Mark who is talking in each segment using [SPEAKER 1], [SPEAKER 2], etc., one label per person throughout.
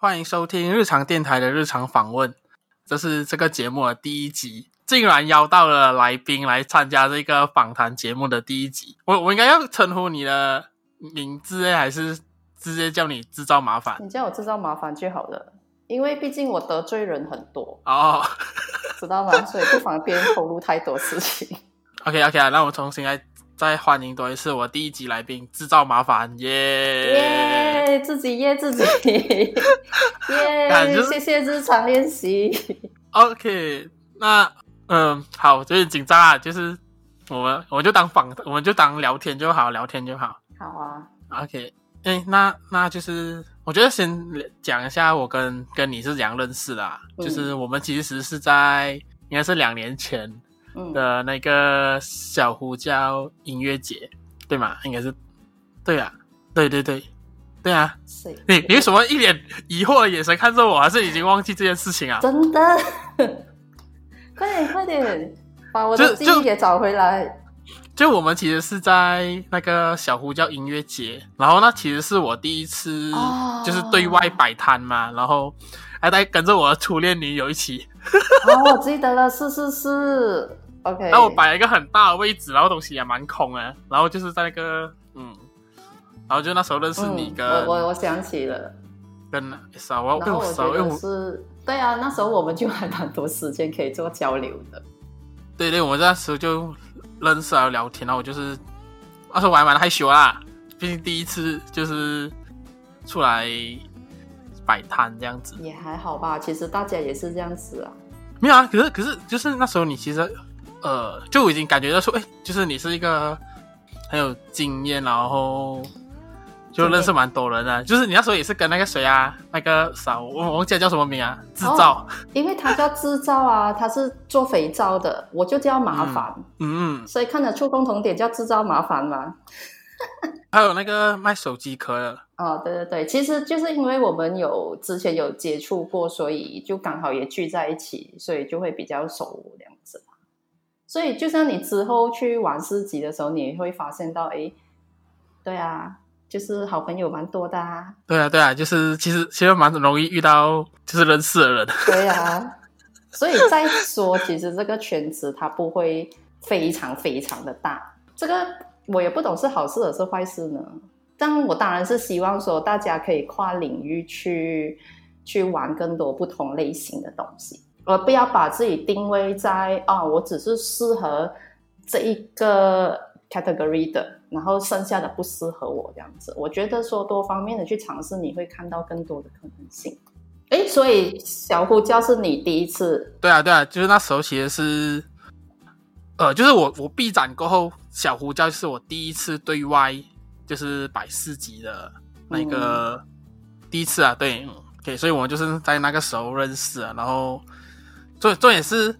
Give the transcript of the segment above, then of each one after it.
[SPEAKER 1] 欢迎收听日常电台的日常访问，这是这个节目的第一集，竟然邀到了来宾来参加这个访谈节目的第一集。我我应该要称呼你的名字，还是直接叫你制造麻烦？
[SPEAKER 2] 你叫我制造麻烦就好了，因为毕竟我得罪人很多
[SPEAKER 1] 哦，
[SPEAKER 2] 知道吗？所以不方便透露太多事情。
[SPEAKER 1] OK OK 啊，那我重新来。再欢迎多一次我第一集来宾，制造麻烦耶
[SPEAKER 2] 耶，自己耶自己耶，谢谢日常练习。
[SPEAKER 1] OK，那嗯，好，就是紧张啊，就是我们我就当访，我们就当聊天就好，聊天就好。
[SPEAKER 2] 好啊
[SPEAKER 1] ，OK，哎，那那就是我觉得先讲一下我跟跟你是怎样认识的，啊，嗯，就是我们其实是在应该是两年前。的那个小胡椒音乐节，对吗？应该是，对啊，对对对，对啊。你你为什么一脸疑惑的眼神看着我？还是已经忘记这件事情啊？
[SPEAKER 2] 真的，快点快点，把我的记忆给找回来
[SPEAKER 1] 就。我们其实是在那个小胡叫音乐节，然后那其实是我第一次就是对外摆摊嘛，哦、然后还带跟着我的初恋女友一起。
[SPEAKER 2] 哦，我记得了，是是是。OK，
[SPEAKER 1] 那我摆了一个很大的位置，然后东西也蛮空的，然后就是在那个嗯，然后就那时候认识你跟、
[SPEAKER 2] 嗯、我我我想起了，
[SPEAKER 1] 跟啥我跟我觉得
[SPEAKER 2] 是，对啊，那时候我们就还蛮多时间可以做交流的。
[SPEAKER 1] 对对，我们那时候就认识啊聊天，然后我就是那时候我还蛮害羞啦，毕竟第一次就是出来摆摊这样子，
[SPEAKER 2] 也还好吧。其实大家也是这样子啊，
[SPEAKER 1] 没有啊，可是可是就是那时候你其实。呃，就已经感觉到说，哎，就是你是一个很有经验，然后就认识蛮多人的。就是你那时候也是跟那个谁啊，那个啥，我忘记叫什么名啊，制造。Oh,
[SPEAKER 2] 因为他叫制造啊，他是做肥皂的，我就叫麻烦。
[SPEAKER 1] 嗯，嗯，
[SPEAKER 2] 所以看得出共同点叫制造麻烦嘛。
[SPEAKER 1] 还有那个卖手机壳的。
[SPEAKER 2] 哦，对对对，其实就是因为我们有之前有接触过，所以就刚好也聚在一起，所以就会比较熟这样子。所以，就像你之后去玩市集的时候，你会发现到，哎，对啊，就是好朋友蛮多的啊。
[SPEAKER 1] 对啊，对啊，就是其实其实蛮容易遇到就是认识的人。
[SPEAKER 2] 对啊，所以再说，其实这个圈子它不会非常非常的大。这个我也不懂是好事还是坏事呢？但我当然是希望说大家可以跨领域去去玩更多不同类型的东西。而不要把自己定位在啊，我只是适合这一个 category 的，然后剩下的不适合我这样子。我觉得说多方面的去尝试，你会看到更多的可能性。诶，所以小呼叫是你第一次？
[SPEAKER 1] 对啊，对啊，就是那时候其实是，呃，就是我我闭展过后，小胡椒是我第一次对外就是摆市集的那个、嗯、第一次啊，对，OK，所以我们就是在那个时候认识啊，然后。重重点是，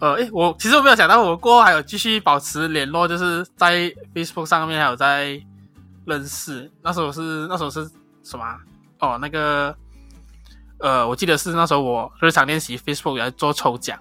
[SPEAKER 1] 呃，诶，我其实我没有想到，我过后还有继续保持联络，就是在 Facebook 上面还有在认识。那时候是那时候是什么？哦，那个，呃，我记得是那时候我日常练习 Facebook 来做抽奖，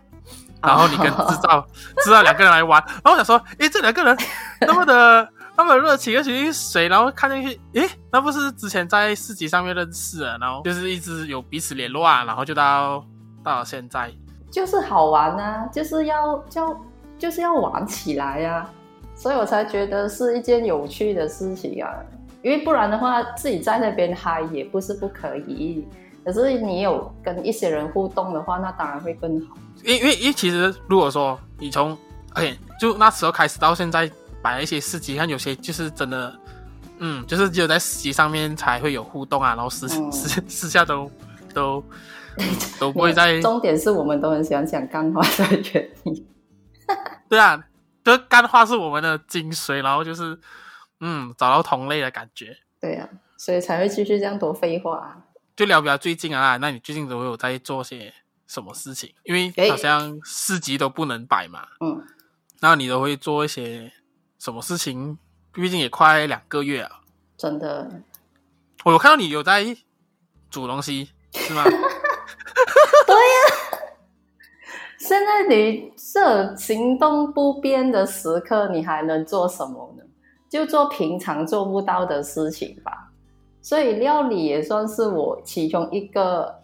[SPEAKER 1] 然后你跟制造 制造两个人来玩，然后我想说，诶，这两个人那么的 那么热情，而且是谁？然后看进去，诶，那不是之前在市集上面认识的，然后就是一直有彼此联络啊，然后就到到了现在。
[SPEAKER 2] 就是好玩啊，就是要叫，就是要玩起来呀，啊，所以我才觉得是一件有趣的事情啊。因为不然的话，自己在那边嗨也不是不可以，可是你有跟一些人互动的话，那当然会更好。
[SPEAKER 1] 因为因为因为其实如果说你从哎就那时候开始到现在摆一些市集，看有些就是真的，嗯，就是只有在市集上面才会有互动啊，然后私私、嗯、私下都都。都不会在。
[SPEAKER 2] 重点是我们都很喜欢讲干话的原因。
[SPEAKER 1] 对啊，这干话是我们的精髓，然后就是嗯，找到同类的感觉。
[SPEAKER 2] 对啊，所以才会继续这样多废话。
[SPEAKER 1] 就聊比较最近啊，那你最近都有在做些什么事情？因为好像市集都不能摆嘛。嗯。那你都会做一些什么事情？毕竟也快两个月啊。
[SPEAKER 2] 真的。
[SPEAKER 1] 我有看到你有在煮东西，是吗？
[SPEAKER 2] 对呀，现在你这行动不便的时刻，你还能做什么呢？就做平常做不到的事情吧。所以料理也算是我其中一个。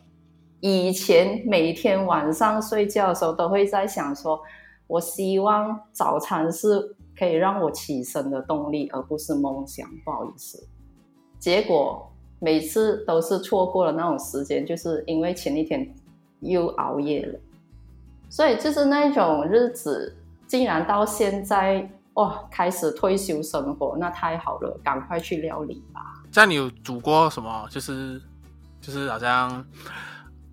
[SPEAKER 2] 以前每天晚上睡觉的时候都会在想说，我希望早餐是可以让我起身的动力，而不是梦想。不好意思，结果每次都是错过了那种时间，就是因为前一天又熬夜了。所以就是那种日子，竟然到现在哇，开始退休生活，那太好了，赶快去料理吧。
[SPEAKER 1] 这样你有煮过什么？就是就是好像。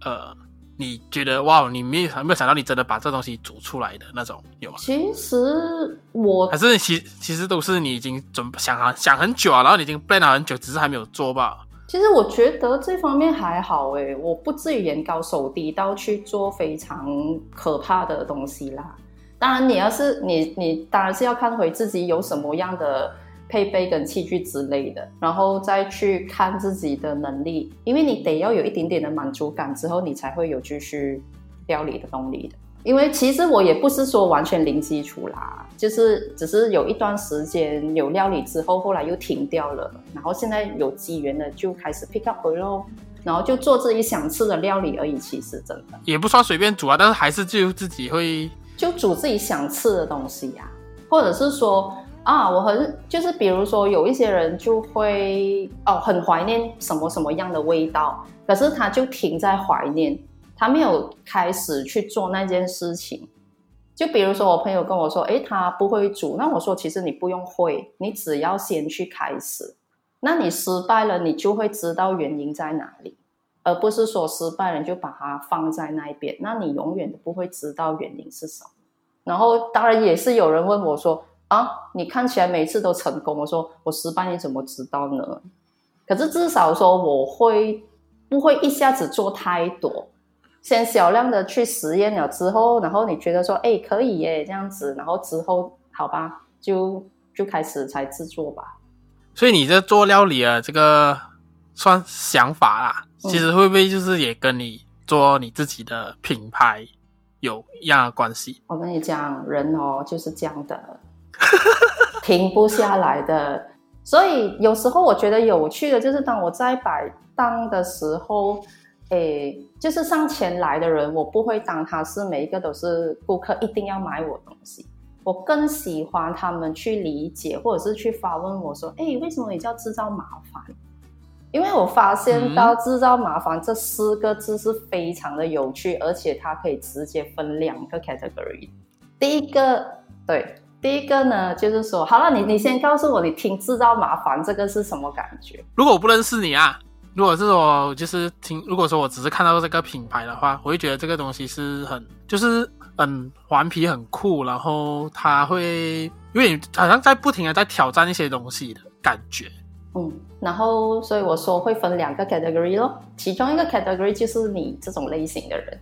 [SPEAKER 1] 呃，你觉得哇，你没有没有想到你真的把这东西煮出来的那种有吗？
[SPEAKER 2] 其实我
[SPEAKER 1] 还是其其实都是你已经准想很想很久啊，然后你已经 plan 了很久，只是还没有做吧。
[SPEAKER 2] 其实我觉得这方面还好诶，我不至于眼高手低到去做非常可怕的东西啦。当然，你要是你你当然是要看回自己有什么样的。配备跟器具之类的，然后再去看自己的能力，因为你得要有一点点的满足感之后，你才会有继续料理的动力的。因为其实我也不是说完全零基础啦，就是只是有一段时间有料理之后，后来又停掉了，然后现在有机缘了就开始 pick up 回喽，然后就做自己想吃的料理而已。其实真的
[SPEAKER 1] 也不算随便煮啊，但是还是就自己会
[SPEAKER 2] 就煮自己想吃的东西呀、啊，或者是说。啊，我很就是，比如说有一些人就会哦，很怀念什么什么样的味道，可是他就停在怀念，他没有开始去做那件事情。就比如说我朋友跟我说，诶，他不会煮，那我说其实你不用会，你只要先去开始。那你失败了，你就会知道原因在哪里，而不是说失败了你就把它放在那边，那你永远都不会知道原因是什么。然后当然也是有人问我说。啊，你看起来每次都成功。我说我失败，你怎么知道呢？可是至少说我会不会一下子做太多，先小量的去实验了之后，然后你觉得说，哎，可以耶，这样子，然后之后好吧，就就开始才制作吧。
[SPEAKER 1] 所以你这做料理啊，这个算想法啦，其实会不会就是也跟你做你自己的品牌有一样的关系？
[SPEAKER 2] 我跟你讲，人哦就是这样的。停不下来的，所以有时候我觉得有趣的，就是当我在摆档的时候，诶，就是上前来的人，我不会当他是每一个都是顾客，一定要买我东西。我更喜欢他们去理解，或者是去发问我说：“诶，为什么你叫制造麻烦？”因为我发现到“制造麻烦”这四个字是非常的有趣，而且它可以直接分两个 category。第一个，对。第一个呢，就是说，好了，你你先告诉我，你听制造麻烦这个是什么感觉？
[SPEAKER 1] 如果我不认识你啊，如果是我就是听，如果说我只是看到这个品牌的话，我会觉得这个东西是很就是很顽皮、很酷，然后它会有点好像在不停的在挑战一些东西的感觉。
[SPEAKER 2] 嗯，然后所以我说会分两个 category 咯，其中一个 category 就是你这种类型的人，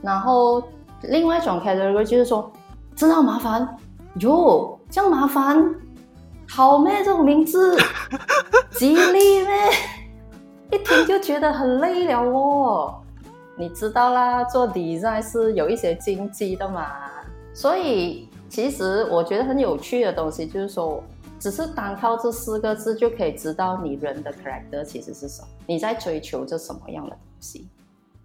[SPEAKER 2] 然后另外一种 category 就是说制造麻烦。哟，这样麻烦，好咩？这种名字，吉利咩？一听就觉得很累了哦。你知道啦，做 design 是有一些禁忌的嘛。所以其实我觉得很有趣的东西，就是说，只是单靠这四个字就可以知道你人的 character 其实是什么，你在追求着什么样的东西，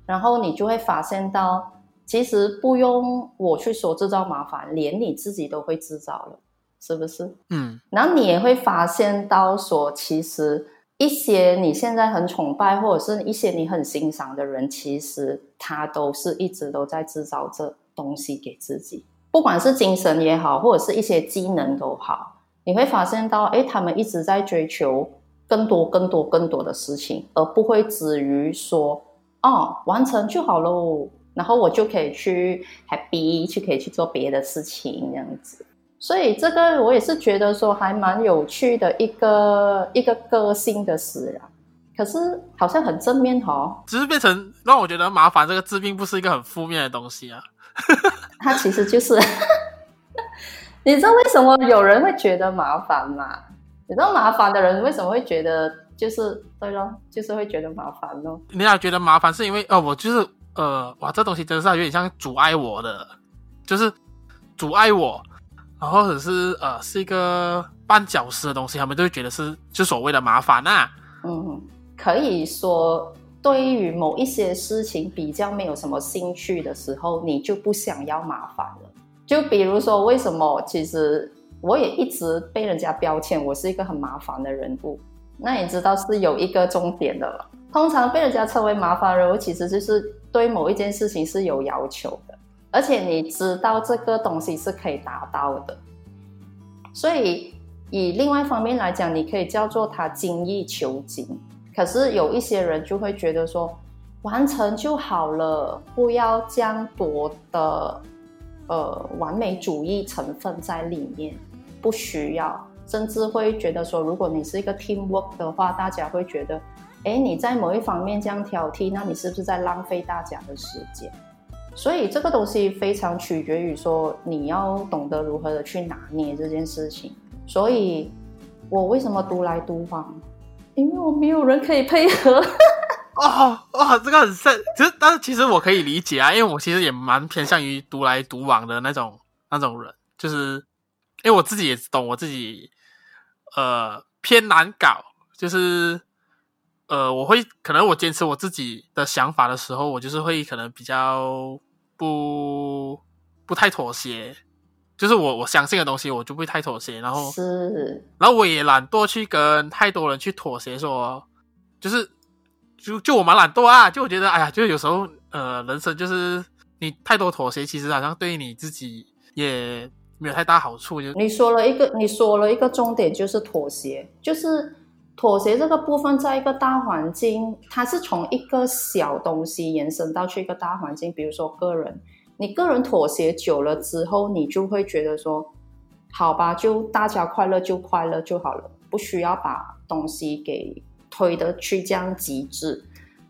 [SPEAKER 2] 然后你就会发现到。其实不用我去说制造麻烦，连你自己都会制造了，是不是？
[SPEAKER 1] 嗯，
[SPEAKER 2] 然后你也会发现到说，其实一些你现在很崇拜或者是一些你很欣赏的人，其实他都是一直都在制造这东西给自己，不管是精神也好，或者是一些技能都好，你会发现到，诶，他们一直在追求更多、更多、更多的事情，而不会止于说，哦，完成就好喽。然后我就可以去 happy，去可以去做别的事情这样子，所以这个我也是觉得说还蛮有趣的一个一个个性的使然。可是好像很正面哦，
[SPEAKER 1] 只是变成让我觉得麻烦这个字并不是一个很负面的东西啊。
[SPEAKER 2] 它其实就是，你知道为什么有人会觉得麻烦吗？你知道麻烦的人为什么会觉得就是对咯，就是会觉得麻烦咯。
[SPEAKER 1] 你俩觉得麻烦是因为哦，我就是。呃，哇，这东西真的是有点像阻碍我的，就是阻碍我，然后或者是呃，是一个绊脚石的东西，他们都会觉得是就所谓的麻烦呐、啊。
[SPEAKER 2] 嗯，可以说，对于某一些事情比较没有什么兴趣的时候，你就不想要麻烦了。就比如说，为什么其实我也一直被人家标签我是一个很麻烦的人物？那你知道是有一个重点的了。通常被人家称为麻烦人物，其实就是对某一件事情是有要求的，而且你知道这个东西是可以达到的。所以以另外一方面来讲，你可以叫做他精益求精。可是有一些人就会觉得说，完成就好了，不要这样多的呃完美主义成分在里面，不需要。甚至会觉得说，如果你是一个 teamwork 的话，大家会觉得，哎，你在某一方面这样挑剔，那你是不是在浪费大家的时间？所以这个东西非常取决于说，你要懂得如何的去拿捏这件事情。所以，我为什么独来独往？因为我没有人可以配合。
[SPEAKER 1] 哦 哦，这个很深。其实，但是其实我可以理解啊，因为我其实也蛮偏向于独来独往的那种那种人，就是因为我自己也懂我自己。呃，偏难搞，就是呃，我会可能我坚持我自己的想法的时候，我就是会可能比较不不太妥协，就是我我相信的东西，我就不会太妥协，然后
[SPEAKER 2] 是，
[SPEAKER 1] 然后我也懒惰去跟太多人去妥协，说就是就就我蛮懒惰啊，就我觉得哎呀，就有时候呃，人生就是你太多妥协，其实好像对你自己也。没有太大好处，就
[SPEAKER 2] 你说了一个，你说了一个重点，就是妥协，就是妥协这个部分，在一个大环境，它是从一个小东西延伸到去一个大环境。比如说个人，你个人妥协久了之后，你就会觉得说，好吧，就大家快乐就快乐就好了，不需要把东西给推得去这样极致。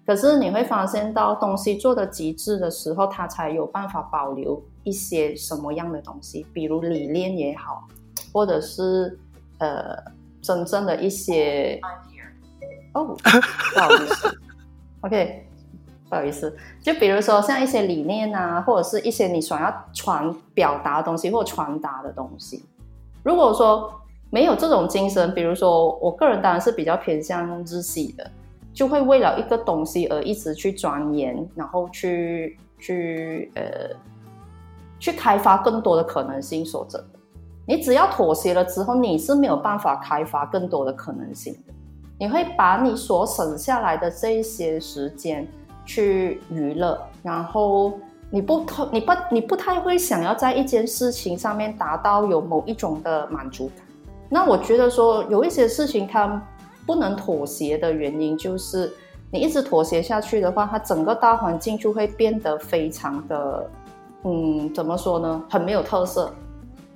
[SPEAKER 2] 可是你会发现到东西做得极致的时候，它才有办法保留一些什么样的东西，比如理念也好，或者是呃真正的一些哦，不好意思，OK，不好意思，就比如说像一些理念啊，或者是一些你想要传表达的东西或传达的东西，如果说没有这种精神，比如说我个人当然是比较偏向日系的。就会为了一个东西而一直去钻研，然后去去呃去开发更多的可能性。说真的，你只要妥协了之后，你是没有办法开发更多的可能性的。你会把你所省下来的这一些时间去娱乐，然后你不你不你不太会想要在一件事情上面达到有某一种的满足感。那我觉得说有一些事情它。不能妥协的原因就是，你一直妥协下去的话，它整个大环境就会变得非常的，嗯，怎么说呢？很没有特色。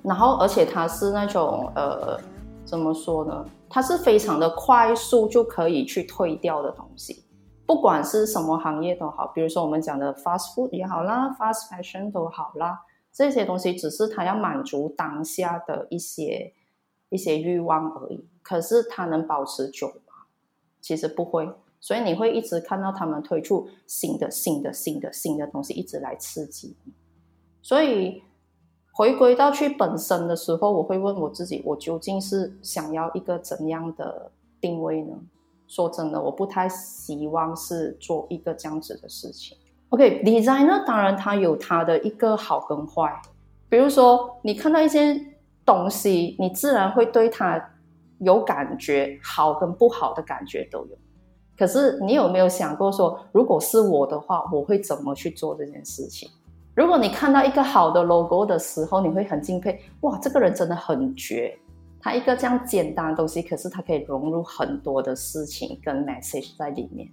[SPEAKER 2] 然后，而且它是那种，呃，怎么说呢？它是非常的快速就可以去退掉的东西。不管是什么行业都好，比如说我们讲的 fast food 也好啦，fast fashion 都好啦，这些东西只是它要满足当下的一些一些欲望而已。可是它能保持久吗？其实不会，所以你会一直看到他们推出新的、新的、新的、新的东西，一直来刺激你。所以回归到去本身的时候，我会问我自己：我究竟是想要一个怎样的定位呢？说真的，我不太希望是做一个这样子的事情。OK，designer 当然它有它的一个好跟坏，比如说你看到一件东西，你自然会对它。有感觉，好跟不好的感觉都有。可是你有没有想过说，如果是我的话，我会怎么去做这件事情？如果你看到一个好的 logo 的时候，你会很敬佩，哇，这个人真的很绝。他一个这样简单的东西，可是他可以融入很多的事情跟 message 在里面。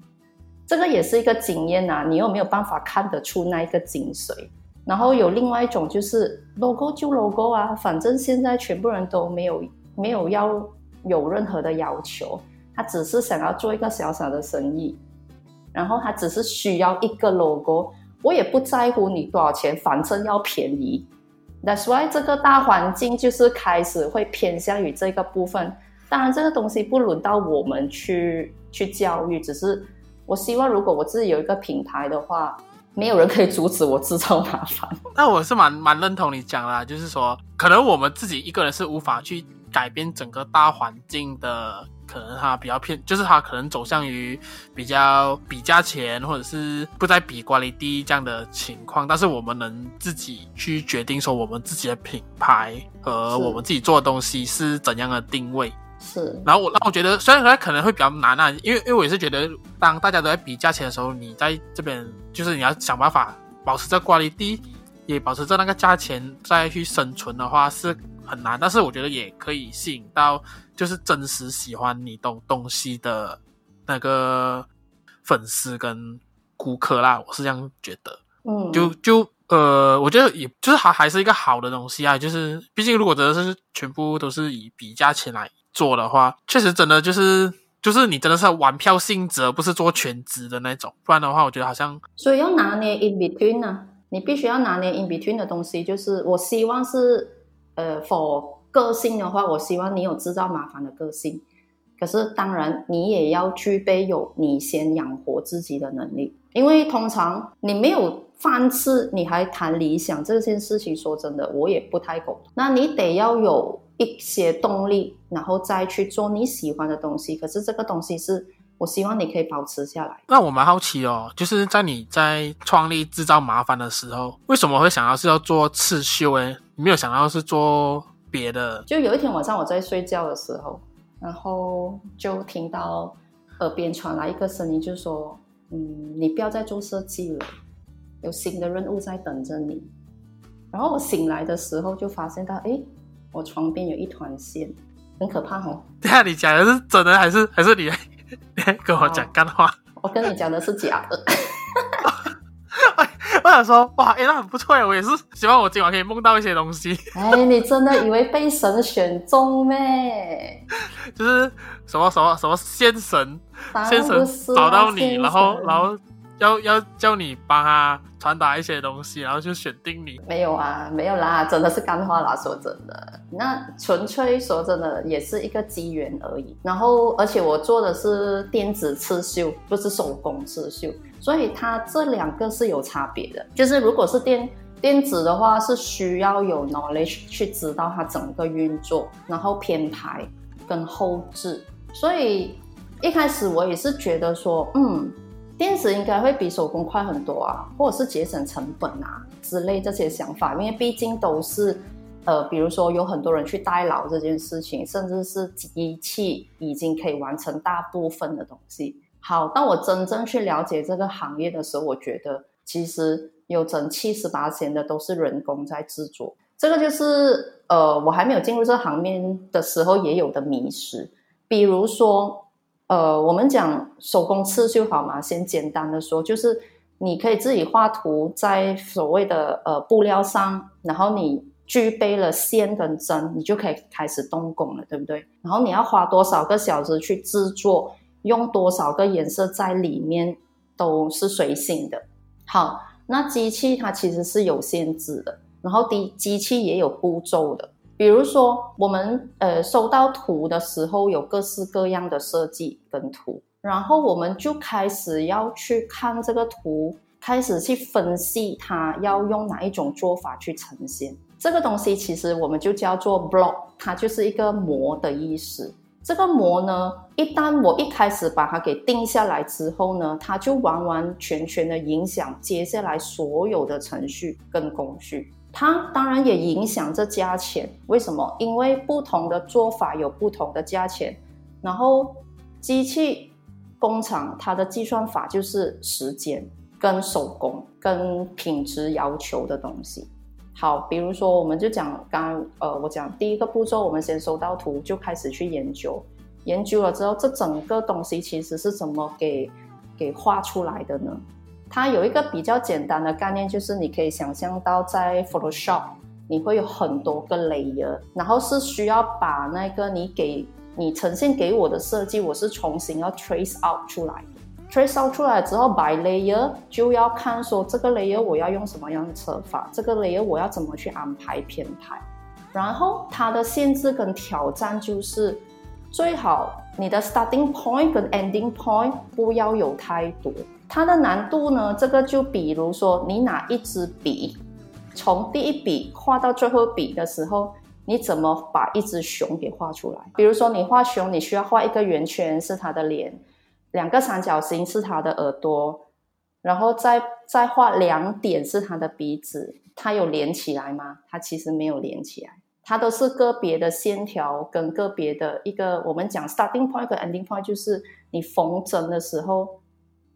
[SPEAKER 2] 这个也是一个经验啊，你又没有办法看得出那一个精髓？然后有另外一种就是 logo 就 logo 啊，反正现在全部人都没有没有要。有任何的要求，他只是想要做一个小小的生意，然后他只是需要一个 logo，我也不在乎你多少钱，反正要便宜。That's why 这个大环境就是开始会偏向于这个部分。当然，这个东西不轮到我们去去教育，只是我希望，如果我自己有一个品牌的话，没有人可以阻止我制造麻烦。
[SPEAKER 1] 那我是蛮蛮认同你讲啦，就是说，可能我们自己一个人是无法去。改变整个大环境的，可能它比较偏，就是它可能走向于比较比价钱，或者是不再比 quality 这样的情况。但是我们能自己去决定说，我们自己的品牌和我们自己做的东西是怎样的定位。
[SPEAKER 2] 是。
[SPEAKER 1] 然后我，那我觉得虽然说可能会比较难啊，因为因为我也是觉得，当大家都在比价钱的时候，你在这边就是你要想办法保持这 quality，也保持着那个价钱再去生存的话是很难，但是我觉得也可以吸引到就是真实喜欢你东东西的那个粉丝跟顾客啦，我是这样觉得。
[SPEAKER 2] 嗯，
[SPEAKER 1] 就就呃，我觉得也就是还还是一个好的东西啊，就是毕竟如果真的是全部都是以比价钱来做的话，确实真的就是就是你真的是玩票性质，而不是做全职的那种，不然的话，我觉得好像
[SPEAKER 2] 所以要拿捏 in between 呢、啊。你必须要拿捏 in between 的东西，就是我希望是，呃，for 个性的话，我希望你有制造麻烦的个性。可是当然，你也要具备有你先养活自己的能力，因为通常你没有饭吃，你还谈理想这件事情，说真的，我也不太懂。那你得要有一些动力，然后再去做你喜欢的东西。可是这个东西是。我希望你可以保持下来。
[SPEAKER 1] 那我蛮好奇哦，就是在你在创立制造麻烦的时候，为什么会想要是要做刺绣？诶，你没有想到是做别的？
[SPEAKER 2] 就有一天晚上我在睡觉的时候，然后就听到耳边传来一个声音，就说：“嗯，你不要再做设计了，有新的任务在等着你。”然后我醒来的时候就发现到，哎，我床边有一团线，很可怕哦。
[SPEAKER 1] 对啊，你讲的是真的还是还是你？你跟我讲干话，
[SPEAKER 2] 我跟你讲的是假的。
[SPEAKER 1] 我想说，哇，哎，那很不错，我也是希望我今晚可以梦到一些东西。
[SPEAKER 2] 哎，你真的以为被神选中咩？
[SPEAKER 1] 就是什么什么什么仙神，仙神找到你，然后然后。要要叫你帮他传达一些东西，然后就选定你。
[SPEAKER 2] 没有啊，没有啦，真的是干话啦。说真的，那纯粹说真的，也是一个机缘而已。然后，而且我做的是电子刺绣，不是手工刺绣，所以它这两个是有差别的。就是如果是电电子的话，是需要有 knowledge 去知道它整个运作，然后编排跟后置。所以一开始我也是觉得说，嗯。电子应该会比手工快很多啊，或者是节省成本啊之类这些想法，因为毕竟都是，呃，比如说有很多人去代劳这件事情，甚至是机器已经可以完成大部分的东西。好，当我真正去了解这个行业的时候，我觉得其实有整七十八千的都是人工在制作，这个就是呃，我还没有进入这行业的时候也有的迷失，比如说。呃，我们讲手工刺绣好吗？先简单的说，就是你可以自己画图在所谓的呃布料上，然后你具备了线跟针，你就可以开始动工了，对不对？然后你要花多少个小时去制作，用多少个颜色在里面都是随性的。好，那机器它其实是有限制的，然后的机器也有步骤的。比如说，我们呃收到图的时候，有各式各样的设计跟图，然后我们就开始要去看这个图，开始去分析它要用哪一种做法去呈现。这个东西其实我们就叫做 block，它就是一个模的意思。这个模呢，一旦我一开始把它给定下来之后呢，它就完完全全的影响接下来所有的程序跟工序。它当然也影响这价钱，为什么？因为不同的做法有不同的价钱。然后机器工厂它的计算法就是时间跟手工跟品质要求的东西。好，比如说我们就讲刚刚呃，我讲第一个步骤，我们先收到图就开始去研究，研究了之后，这整个东西其实是怎么给给画出来的呢？它有一个比较简单的概念，就是你可以想象到在 Photoshop，你会有很多个 layer，然后是需要把那个你给你呈现给我的设计，我是重新要 trace out 出来的。trace out 出来之后，by layer 就要看说这个 layer 我要用什么样的策法，这个 layer 我要怎么去安排编排。然后它的限制跟挑战就是，最好你的 starting point 跟 ending point 不要有太多。它的难度呢？这个就比如说，你拿一支笔，从第一笔画到最后笔的时候，你怎么把一只熊给画出来？比如说你画熊，你需要画一个圆圈是它的脸，两个三角形是它的耳朵，然后再再画两点是它的鼻子，它有连起来吗？它其实没有连起来，它都是个别的线条跟个别的一个我们讲 starting point 和 ending point，就是你缝针的时候。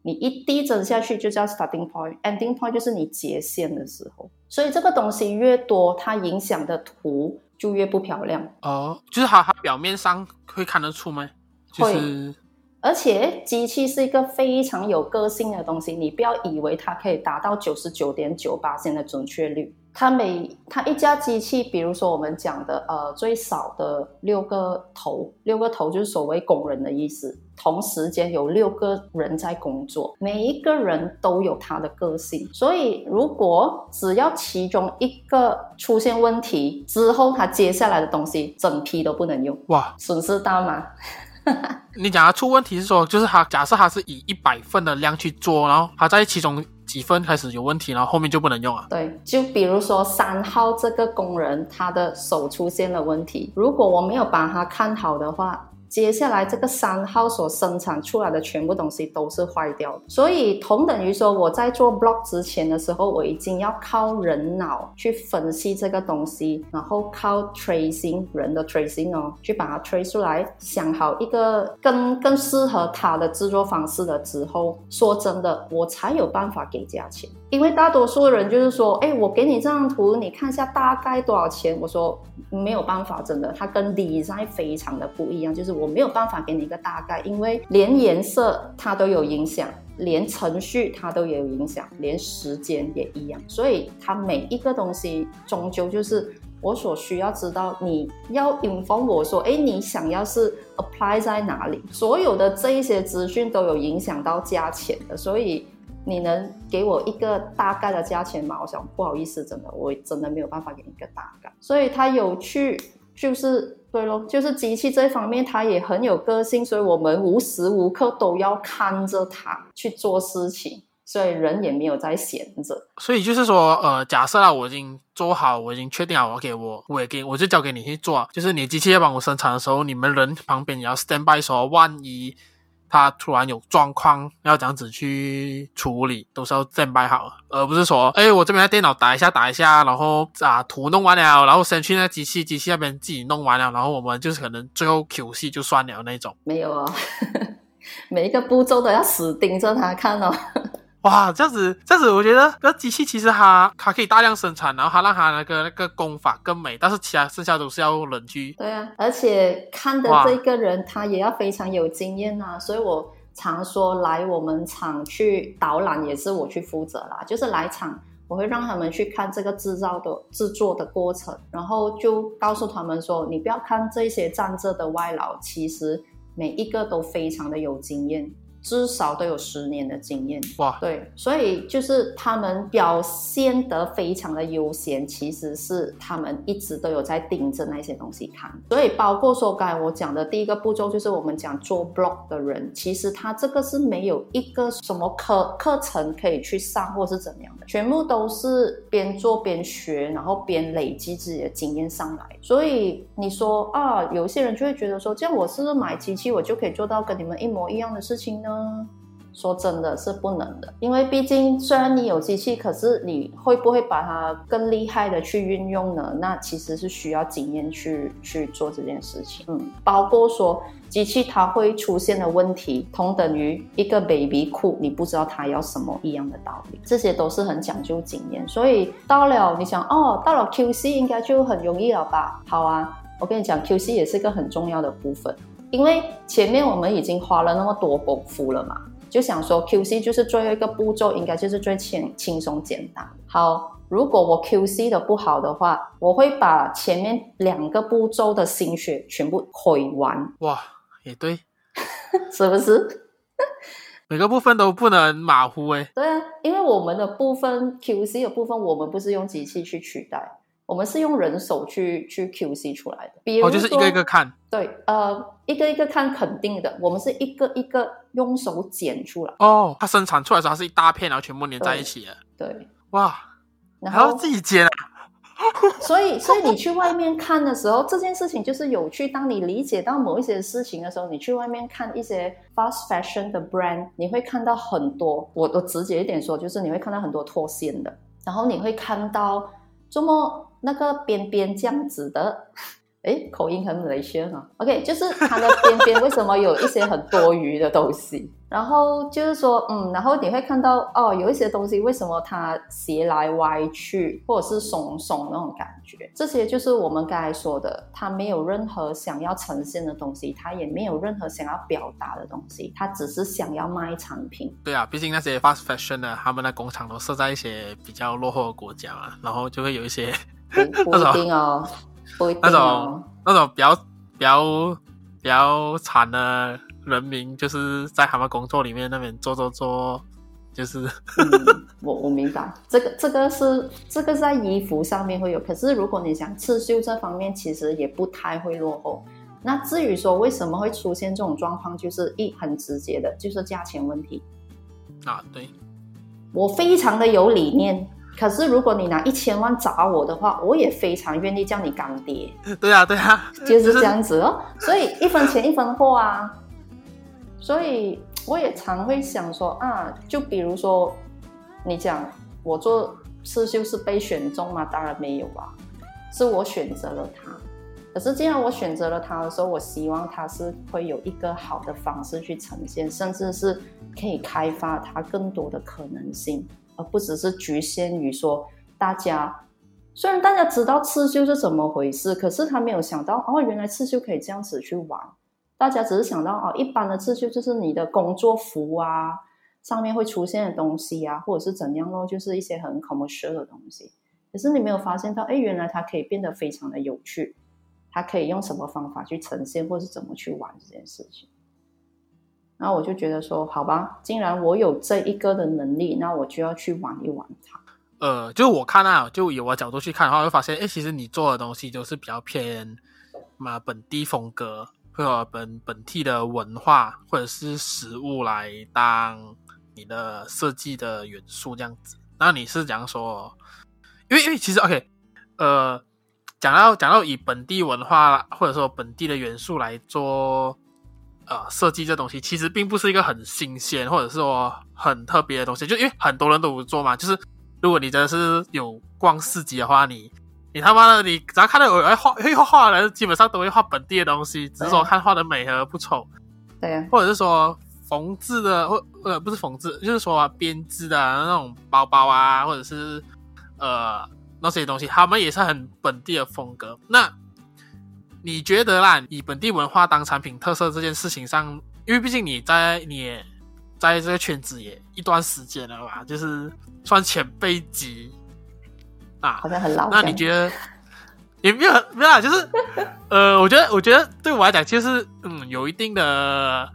[SPEAKER 2] 你一滴针下去就叫 starting point，ending point 就是你截线的时候。所以这个东西越多，它影响的图就越不漂亮。
[SPEAKER 1] 哦，就是它它表面上会看得出吗？就是、
[SPEAKER 2] 会。而且机器是一个非常有个性的东西，你不要以为它可以达到九十九点九八的准确率。它每它一架机器，比如说我们讲的呃最少的六个头，六个头就是所谓工人的意思。同时间有六个人在工作，每一个人都有他的个性。所以如果只要其中一个出现问题之后，他接下来的东西整批都不能用，哇，损失大吗？
[SPEAKER 1] 你讲他出问题是说，就是他假设他是以一百份的量去做，然后他在其中。几分开始有问题，然后后面就不能用啊？
[SPEAKER 2] 对，就比如说三号这个工人，他的手出现了问题，如果我没有把他看好的话。接下来这个三号所生产出来的全部东西都是坏掉的，所以同等于说我在做 block 之前的时候，我已经要靠人脑去分析这个东西，然后靠 tracing 人的 tracing 哦，去把它 trace 出来，想好一个更更适合它的制作方式了之后，说真的，我才有办法给价钱。因为大多数人就是说，哎，我给你这张图，你看一下大概多少钱？我说没有办法，真的，它跟 design 非常的不一样，就是我没有办法给你一个大概，因为连颜色它都有影响，连程序它都有影响，连时间也一样，所以它每一个东西终究就是我所需要知道，你要 inform 我说，哎，你想要是 apply 在哪里？所有的这一些资讯都有影响到价钱的，所以。你能给我一个大概的价钱吗？我想不好意思，真的，我真的没有办法给你一个大概。所以它有趣，就是对咯，就是机器这方面它也很有个性，所以我们无时无刻都要看着它去做事情，所以人也没有在闲着。
[SPEAKER 1] 所以就是说，呃，假设啦，我已经做好，我已经确定好，我给我，我也给，我就交给你去做。就是你机器要帮我生产的时候，你们人旁边也要 stand by，说万一。他突然有状况，要这样子去处理，都是要 standby 好，而不是说，哎，我这边的电脑打一下打一下，然后啊图弄完了，然后先去那机器，机器那边自己弄完了，然后我们就是可能最后 QC 就算了那种。
[SPEAKER 2] 没有哦，每一个步骤都要死盯着他看哦。
[SPEAKER 1] 哇，这样子，这样子，我觉得这机器其实它它可以大量生产，然后它让它那个那个工法更美，但是其他剩下都是要人去。
[SPEAKER 2] 对啊，而且看的这个人他也要非常有经验啊，所以我常说来我们厂去导览也是我去负责啦，就是来厂我会让他们去看这个制造的制作的过程，然后就告诉他们说，你不要看这些站着的外劳，其实每一个都非常的有经验。至少都有十年的经验哇，对，所以就是他们表现得非常的悠闲，其实是他们一直都有在盯着那些东西看。所以包括说刚才我讲的第一个步骤，就是我们讲做 blog 的人，其实他这个是没有一个什么课课程可以去上或是怎么样的，全部都是边做边学，然后边累积自己的经验上来。所以你说啊，有些人就会觉得说，这样我是不是买机器，我就可以做到跟你们一模一样的事情呢？嗯，说真的是不能的，因为毕竟虽然你有机器，可是你会不会把它更厉害的去运用呢？那其实是需要经验去去做这件事情。嗯，包括说机器它会出现的问题，同等于一个 baby 哭，你不知道它要什么一样的道理，这些都是很讲究经验。所以到了你想哦，到了 QC 应该就很容易了吧？好啊，我跟你讲，QC 也是一个很重要的部分。因为前面我们已经花了那么多功夫了嘛，就想说 QC 就是最后一个步骤，应该就是最轻轻松简单。好，如果我 QC 的不好的话，我会把前面两个步骤的心血全部毁完。
[SPEAKER 1] 哇，也对，
[SPEAKER 2] 是不是？
[SPEAKER 1] 每个部分都不能马虎诶。
[SPEAKER 2] 对啊，因为我们的部分 QC 的部分，我们不是用机器去取代。我们是用人手去去 QC 出来的，比如，
[SPEAKER 1] 哦，就是一个一个看，
[SPEAKER 2] 对，呃，一个一个看肯定的，我们是一个一个用手剪出来。
[SPEAKER 1] 哦，它生产出来的时候，它是一大片，然后全部粘在一起的。
[SPEAKER 2] 对，对
[SPEAKER 1] 哇，然后，自己剪啊？
[SPEAKER 2] 所以，所以你去外面看的时候，这件事情就是有趣。当你理解到某一些事情的时候，你去外面看一些 fast fashion 的 brand，你会看到很多。我我直接一点说，就是你会看到很多脱线的，然后你会看到这么那个边边这样子的。诶，口音很 Malaysia 哈，OK，就是它的边边为什么有一些很多余的东西？然后就是说，嗯，然后你会看到哦，有一些东西为什么它斜来歪去，或者是松松那种感觉？这些就是我们刚才说的，它没有任何想要呈现的东西，它也没有任何想要表达的东西，它只是想要卖产品。
[SPEAKER 1] 对啊，毕竟那些 fast fashion 的，他们的工厂都设在一些比较落后的国家嘛，然后就会有一些
[SPEAKER 2] 不，不一定哦。不一定哦、
[SPEAKER 1] 那种那种比较比较比较惨的人民，就是在他们工作里面那边做做做，就是、
[SPEAKER 2] 嗯、我我明白，这个这个是这个在衣服上面会有，可是如果你想刺绣这方面，其实也不太会落后。那至于说为什么会出现这种状况，就是一很直接的，就是价钱问题
[SPEAKER 1] 啊。对，
[SPEAKER 2] 我非常的有理念。可是，如果你拿一千万砸我的话，我也非常愿意叫你干爹。
[SPEAKER 1] 对啊，对啊，
[SPEAKER 2] 就是这样子哦。所以一分钱一分货啊。所以我也常会想说啊，就比如说你讲我做刺绣是被选中吗？当然没有啊，是我选择了他。可是既然我选择了它的时候，我希望它是会有一个好的方式去呈现，甚至是可以开发它更多的可能性。而不只是局限于说，大家虽然大家知道刺绣是怎么回事，可是他没有想到哦，原来刺绣可以这样子去玩。大家只是想到哦，一般的刺绣就是你的工作服啊，上面会出现的东西啊，或者是怎样咯，就是一些很 commercial 的东西。可是你没有发现到，哎，原来它可以变得非常的有趣，它可以用什么方法去呈现，或是怎么去玩这件事情。然后我就觉得说，好吧，既然我有这一个的能力，那我就要去玩一玩它。
[SPEAKER 1] 呃，就我看啊，就以我角度去看的话，会发现，哎，其实你做的东西就是比较偏嘛本地风格，或者本本地的文化，或者是食物来当你的设计的元素这样子。那你是讲说，因为因为其实 OK，呃，讲到讲到以本地文化或者说本地的元素来做。呃，设计这东西其实并不是一个很新鲜或者是说很特别的东西，就因为很多人都不做嘛。就是如果你真的是有逛市集的话，你你他妈的，你只要看到有人画会画画的人，基本上都会画本地的东西，只是说看画的美和不丑。
[SPEAKER 2] 对啊，
[SPEAKER 1] 或者是说缝制的，或呃不是缝制，就是说编织的那种包包啊，或者是呃那些东西，他们也是很本地的风格。那你觉得啦，以本地文化当产品特色这件事情上，因为毕竟你在你也在这个圈子也一段时间了吧，就是算前辈级啊，
[SPEAKER 2] 好像很老。
[SPEAKER 1] 那你觉得也没有没有啦？就是 呃，我觉得我觉得对我来讲，其实嗯，有一定的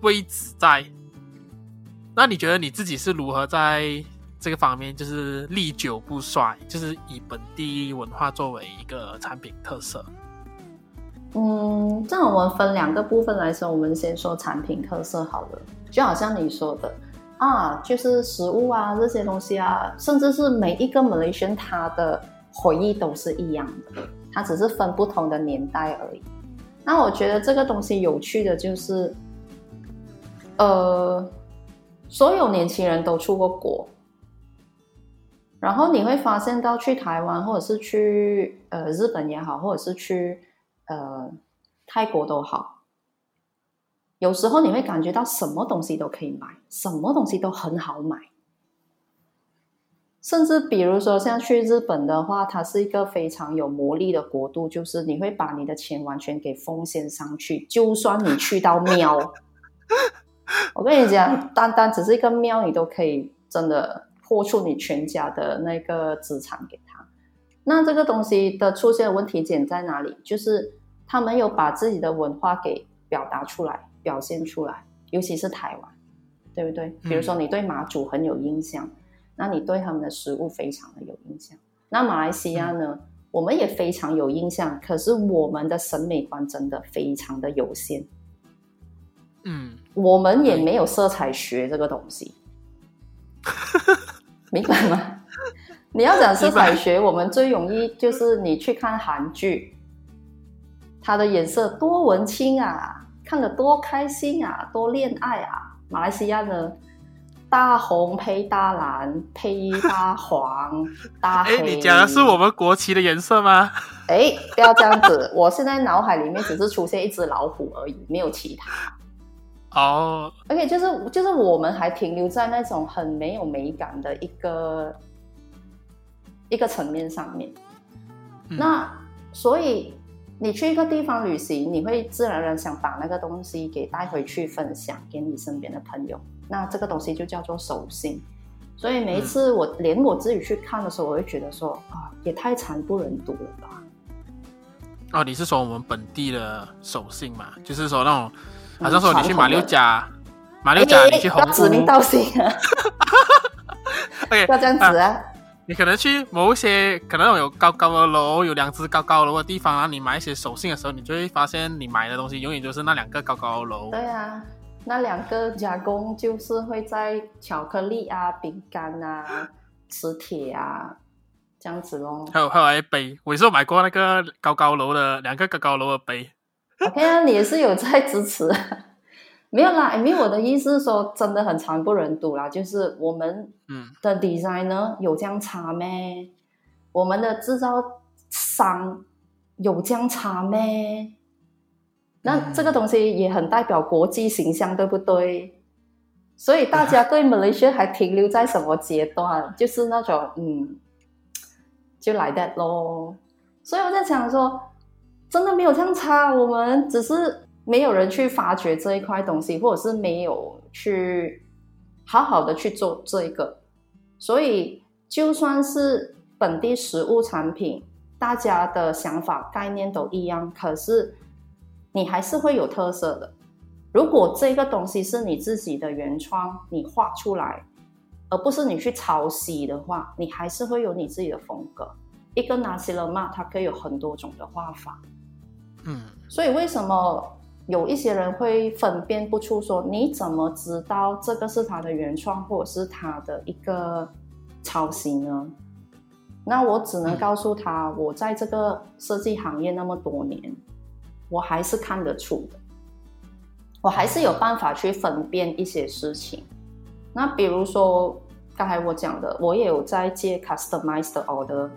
[SPEAKER 1] 位置在。那你觉得你自己是如何在这个方面就是历久不衰，就是以本地文化作为一个产品特色？
[SPEAKER 2] 嗯，这样我们分两个部分来说，我们先说产品特色好了。就好像你说的啊，就是食物啊这些东西啊，甚至是每一个 Malaysian 他的回忆都是一样的，它只是分不同的年代而已。那我觉得这个东西有趣的就是，呃，所有年轻人都出过国，然后你会发现到去台湾或者是去呃日本也好，或者是去。呃，泰国都好，有时候你会感觉到什么东西都可以买，什么东西都很好买。甚至比如说，像去日本的话，它是一个非常有魔力的国度，就是你会把你的钱完全给奉献上去，就算你去到庙，我跟你讲，单单只是一个庙，你都可以真的豁出你全家的那个资产给他。那这个东西的出现的问题点在哪里？就是。他们有把自己的文化给表达出来、表现出来，尤其是台湾，对不对？比如说你对马祖很有印象，嗯、那你对他们的食物非常的有印象。那马来西亚呢？嗯、我们也非常有印象，可是我们的审美观真的非常的有限。
[SPEAKER 1] 嗯，
[SPEAKER 2] 我们也没有色彩学这个东西，明白吗？你要讲色彩学，我们最容易就是你去看韩剧，它的颜色多文青啊，看得多开心啊，多恋爱啊。马来西亚呢，大红配大蓝配大黄 大黑。
[SPEAKER 1] 你讲的是我们国旗的颜色吗？
[SPEAKER 2] 哎，不要这样子，我现在脑海里面只是出现一只老虎而已，没有其他。
[SPEAKER 1] 哦
[SPEAKER 2] ，OK，就是就是我们还停留在那种很没有美感的一个一个层面上面。嗯、那所以你去一个地方旅行，你会自然而然想把那个东西给带回去分享给你身边的朋友。那这个东西就叫做手信。所以每一次我连我自己去看的时候，我会觉得说啊，也太惨不忍睹了吧。
[SPEAKER 1] 哦，你是说我们本地的手信嘛？就是说那种。好像说你去马六甲，马六甲你去红屋，
[SPEAKER 2] 指名道姓啊！OK，要这样子啊，啊！
[SPEAKER 1] 你可能去某一些可能有高高的楼，有两只高高楼的地方，然后你买一些手信的时候，你就会发现你买的东西永远就是那两个高高的楼。
[SPEAKER 2] 对啊，那两个加工就是会在巧克力啊、饼干啊、磁铁啊这样子咯。
[SPEAKER 1] 还有还有一杯，我也是有买过那个高高楼的两个高高楼的杯。
[SPEAKER 2] OK 啊，你也是有在支持，没有啦，没有。我的意思是说，真的很惨不忍睹啦。就是我们的 designer 有这样差咩？我们的制造商有这样差咩？那这个东西也很代表国际形象，对不对？所以大家对 Malaysia 还停留在什么阶段？就是那种嗯，就来 that 咯。所以我在想说。真的没有这样差，我们只是没有人去发掘这一块东西，或者是没有去好好的去做这一个。所以，就算是本地食物产品，大家的想法概念都一样，可是你还是会有特色的。如果这个东西是你自己的原创，你画出来，而不是你去抄袭的话，你还是会有你自己的风格。一个 Nasi Lemak，它可以有很多种的画法。
[SPEAKER 1] 嗯，
[SPEAKER 2] 所以为什么有一些人会分辨不出说，你怎么知道这个是他的原创或者是他的一个抄袭呢？那我只能告诉他，我在这个设计行业那么多年，我还是看得出的，我还是有办法去分辨一些事情。那比如说刚才我讲的，我也有在接 customized order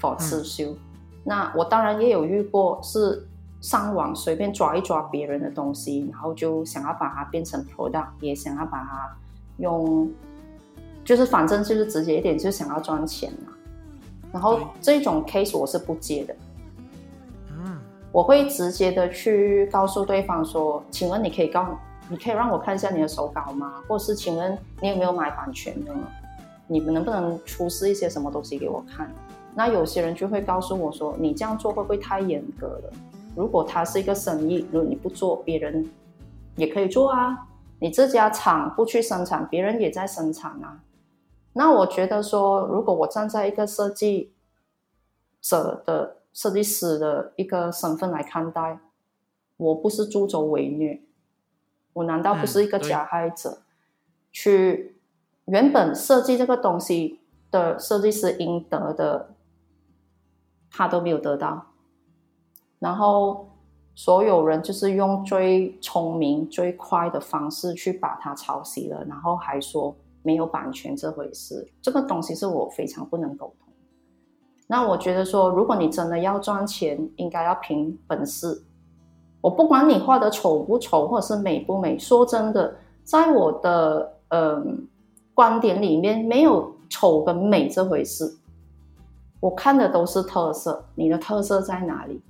[SPEAKER 2] for 刺绣。嗯那我当然也有遇过，是上网随便抓一抓别人的东西，然后就想要把它变成 product，也想要把它用，就是反正就是直接一点，就想要赚钱嘛。然后这种 case 我是不接的，嗯，我会直接的去告诉对方说，请问你可以告，你可以让我看一下你的手稿吗？或是请问你有没有买版权呢？你们能不能出示一些什么东西给我看？那有些人就会告诉我说：“你这样做会不会太严格了？如果它是一个生意，如果你不做，别人也可以做啊。你这家厂不去生产，别人也在生产啊。那我觉得说，如果我站在一个设计者的设计师的一个身份来看待，我不是助纣为虐，我难道不是一个加害者？嗯、去原本设计这个东西的设计师应得的。”他都没有得到，然后所有人就是用最聪明、最快的方式去把它抄袭了，然后还说没有版权这回事。这个东西是我非常不能沟通。那我觉得说，如果你真的要赚钱，应该要凭本事。我不管你画的丑不丑，或者是美不美。说真的，在我的嗯、呃、观点里面，没有丑跟美这回事。我看的都是特色，你的特色在哪里？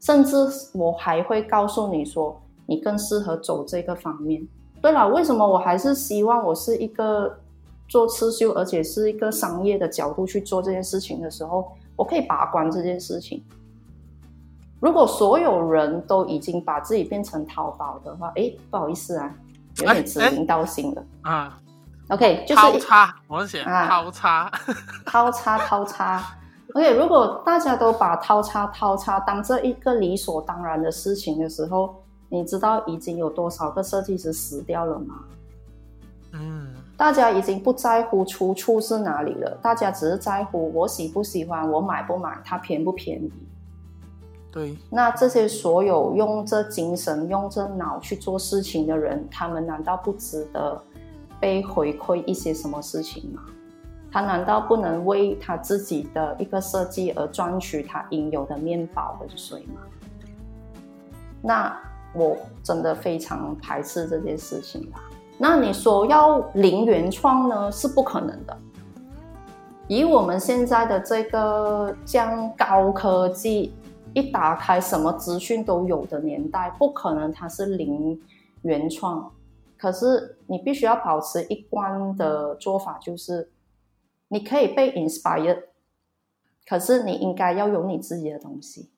[SPEAKER 2] 甚至我还会告诉你说，你更适合走这个方面。对了，为什么我还是希望我是一个做刺绣，而且是一个商业的角度去做这件事情的时候，我可以把关这件事情。如果所有人都已经把自己变成淘宝的话，诶，不好意思啊，有点指名道姓了啊。OK，就是
[SPEAKER 1] 淘叉，我写掏叉，
[SPEAKER 2] 掏叉，掏叉。OK，如果大家都把掏叉掏叉当这一个理所当然的事情的时候，你知道已经有多少个设计师死掉了吗？
[SPEAKER 1] 嗯，
[SPEAKER 2] 大家已经不在乎出处是哪里了，大家只是在乎我喜不喜欢，我买不买，它便不便宜。
[SPEAKER 1] 对，
[SPEAKER 2] 那这些所有用这精神、用这脑去做事情的人，他们难道不值得被回馈一些什么事情吗？他难道不能为他自己的一个设计而赚取他应有的面包和水吗？那我真的非常排斥这件事情啦。那你说要零原创呢，是不可能的。以我们现在的这个将高科技一打开，什么资讯都有的年代，不可能它是零原创。可是你必须要保持一贯的做法，就是。你可以被 inspired，可是你应该要有你自己的东西。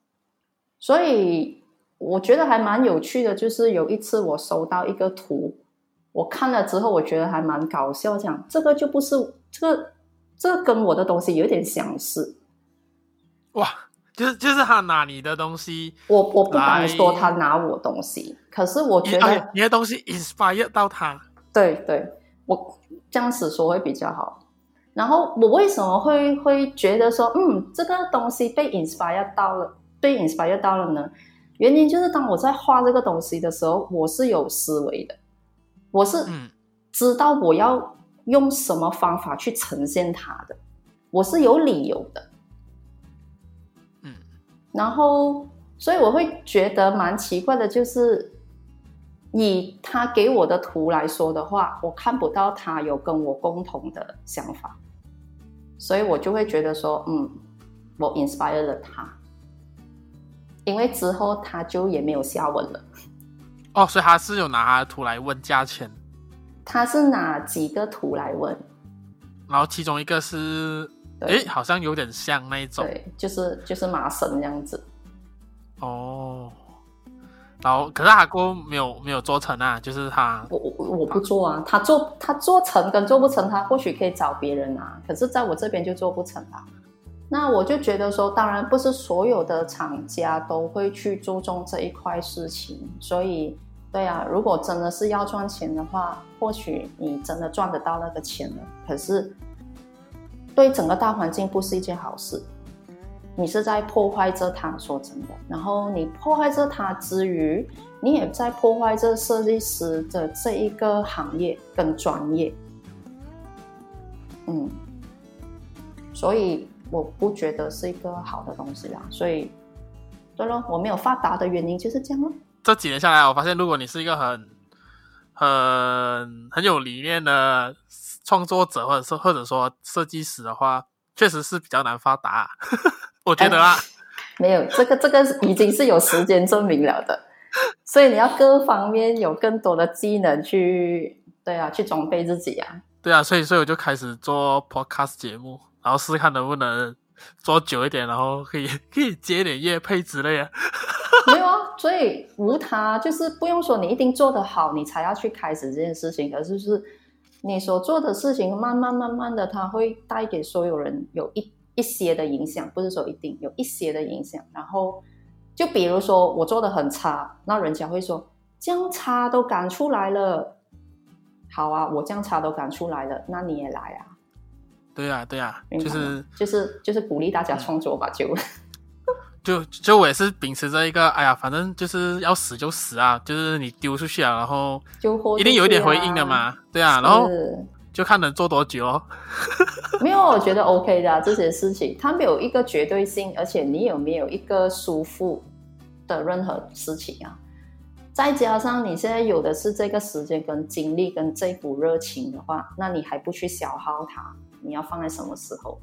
[SPEAKER 2] 所以我觉得还蛮有趣的，就是有一次我收到一个图，我看了之后，我觉得还蛮搞笑，这样这个就不是这个，这个跟我的东西有点相似。
[SPEAKER 1] 哇，就是就是他拿你的东西，
[SPEAKER 2] 我我不敢说他拿我东西，可是我觉得你，
[SPEAKER 1] 你的东西 inspired 到他。
[SPEAKER 2] 对对，我这样子说会比较好。然后我为什么会会觉得说，嗯，这个东西被 inspire 到了，被 inspire 到了呢？原因就是当我在画这个东西的时候，我是有思维的，我是知道我要用什么方法去呈现它的，我是有理由的。
[SPEAKER 1] 嗯，
[SPEAKER 2] 然后所以我会觉得蛮奇怪的，就是以他给我的图来说的话，我看不到他有跟我共同的想法。所以我就会觉得说，嗯，我 inspire 了他，因为之后他就也没有下文了。
[SPEAKER 1] 哦，所以他是有拿他的图来问价钱？
[SPEAKER 2] 他是拿几个图来问？
[SPEAKER 1] 然后其中一个是，哎，好像有点像那一种，
[SPEAKER 2] 对，就是就是麻绳这样子。
[SPEAKER 1] 哦。然后，可是他过没有没有做成啊，就是他，
[SPEAKER 2] 我我我不做啊，他做他做成跟做不成，他或许可以找别人啊，可是在我这边就做不成啊。那我就觉得说，当然不是所有的厂家都会去注重这一块事情，所以对啊，如果真的是要赚钱的话，或许你真的赚得到那个钱了，可是对整个大环境不是一件好事。你是在破坏着它，说真的。然后你破坏着它之余，你也在破坏着设计师的这一个行业跟专业。嗯，所以我不觉得是一个好的东西啦。所以，对咯，我没有发达的原因就是这样咯。
[SPEAKER 1] 这几年下来，我发现，如果你是一个很、很、很有理念的创作者，或者是或者说设计师的话，确实是比较难发达啊。我觉得啊，
[SPEAKER 2] 没有这个，这个已经是有时间证明了的，所以你要各方面有更多的技能去，对啊，去装备自己啊。
[SPEAKER 1] 对啊，所以所以我就开始做 podcast 节目，然后试试看能不能做久一点，然后可以 可以接点业配之类的。
[SPEAKER 2] 没有啊，所以无他，就是不用说你一定做得好，你才要去开始这件事情，而是是你所做的事情，慢慢慢慢的，它会带给所有人有一。一些的影响，不是说一定有一些的影响。然后，就比如说我做的很差，那人家会说这样差都敢出来了。好啊，我这样差都敢出来了，那你也来啊。
[SPEAKER 1] 对啊，对啊，就是
[SPEAKER 2] 就是就是鼓励大家创作吧，就
[SPEAKER 1] 就就我也是秉持着一个，哎呀，反正就是要死就死啊，就是你丢出去啊，然后就一定有一点回应的嘛。对啊，然后。就看能做多久哦。
[SPEAKER 2] 没有，我觉得 OK 的啊，这些事情，它没有一个绝对性，而且你有没有一个舒服的任何事情啊？再加上你现在有的是这个时间跟精力跟这股热情的话，那你还不去消耗它，你要放在什么时候？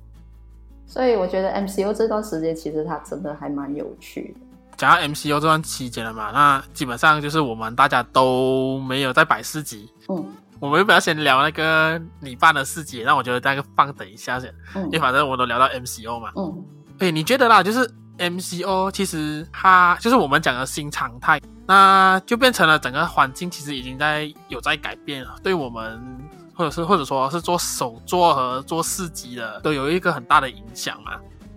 [SPEAKER 2] 所以我觉得 MCU 这段时间其实它真的还蛮有趣的。
[SPEAKER 1] 讲到 MCU 这段期间了嘛，那基本上就是我们大家都没有在摆市集，
[SPEAKER 2] 嗯。
[SPEAKER 1] 我们要不要先聊那个你办的四级？那我觉得那个放等一下先，嗯、因为反正我都聊到 MCO 嘛。
[SPEAKER 2] 嗯，
[SPEAKER 1] 哎，你觉得啦，就是 MCO 其实它就是我们讲的新常态，那就变成了整个环境其实已经在有在改变了，对我们或者是或者说是做手作和做市集的都有一个很大的影响嘛。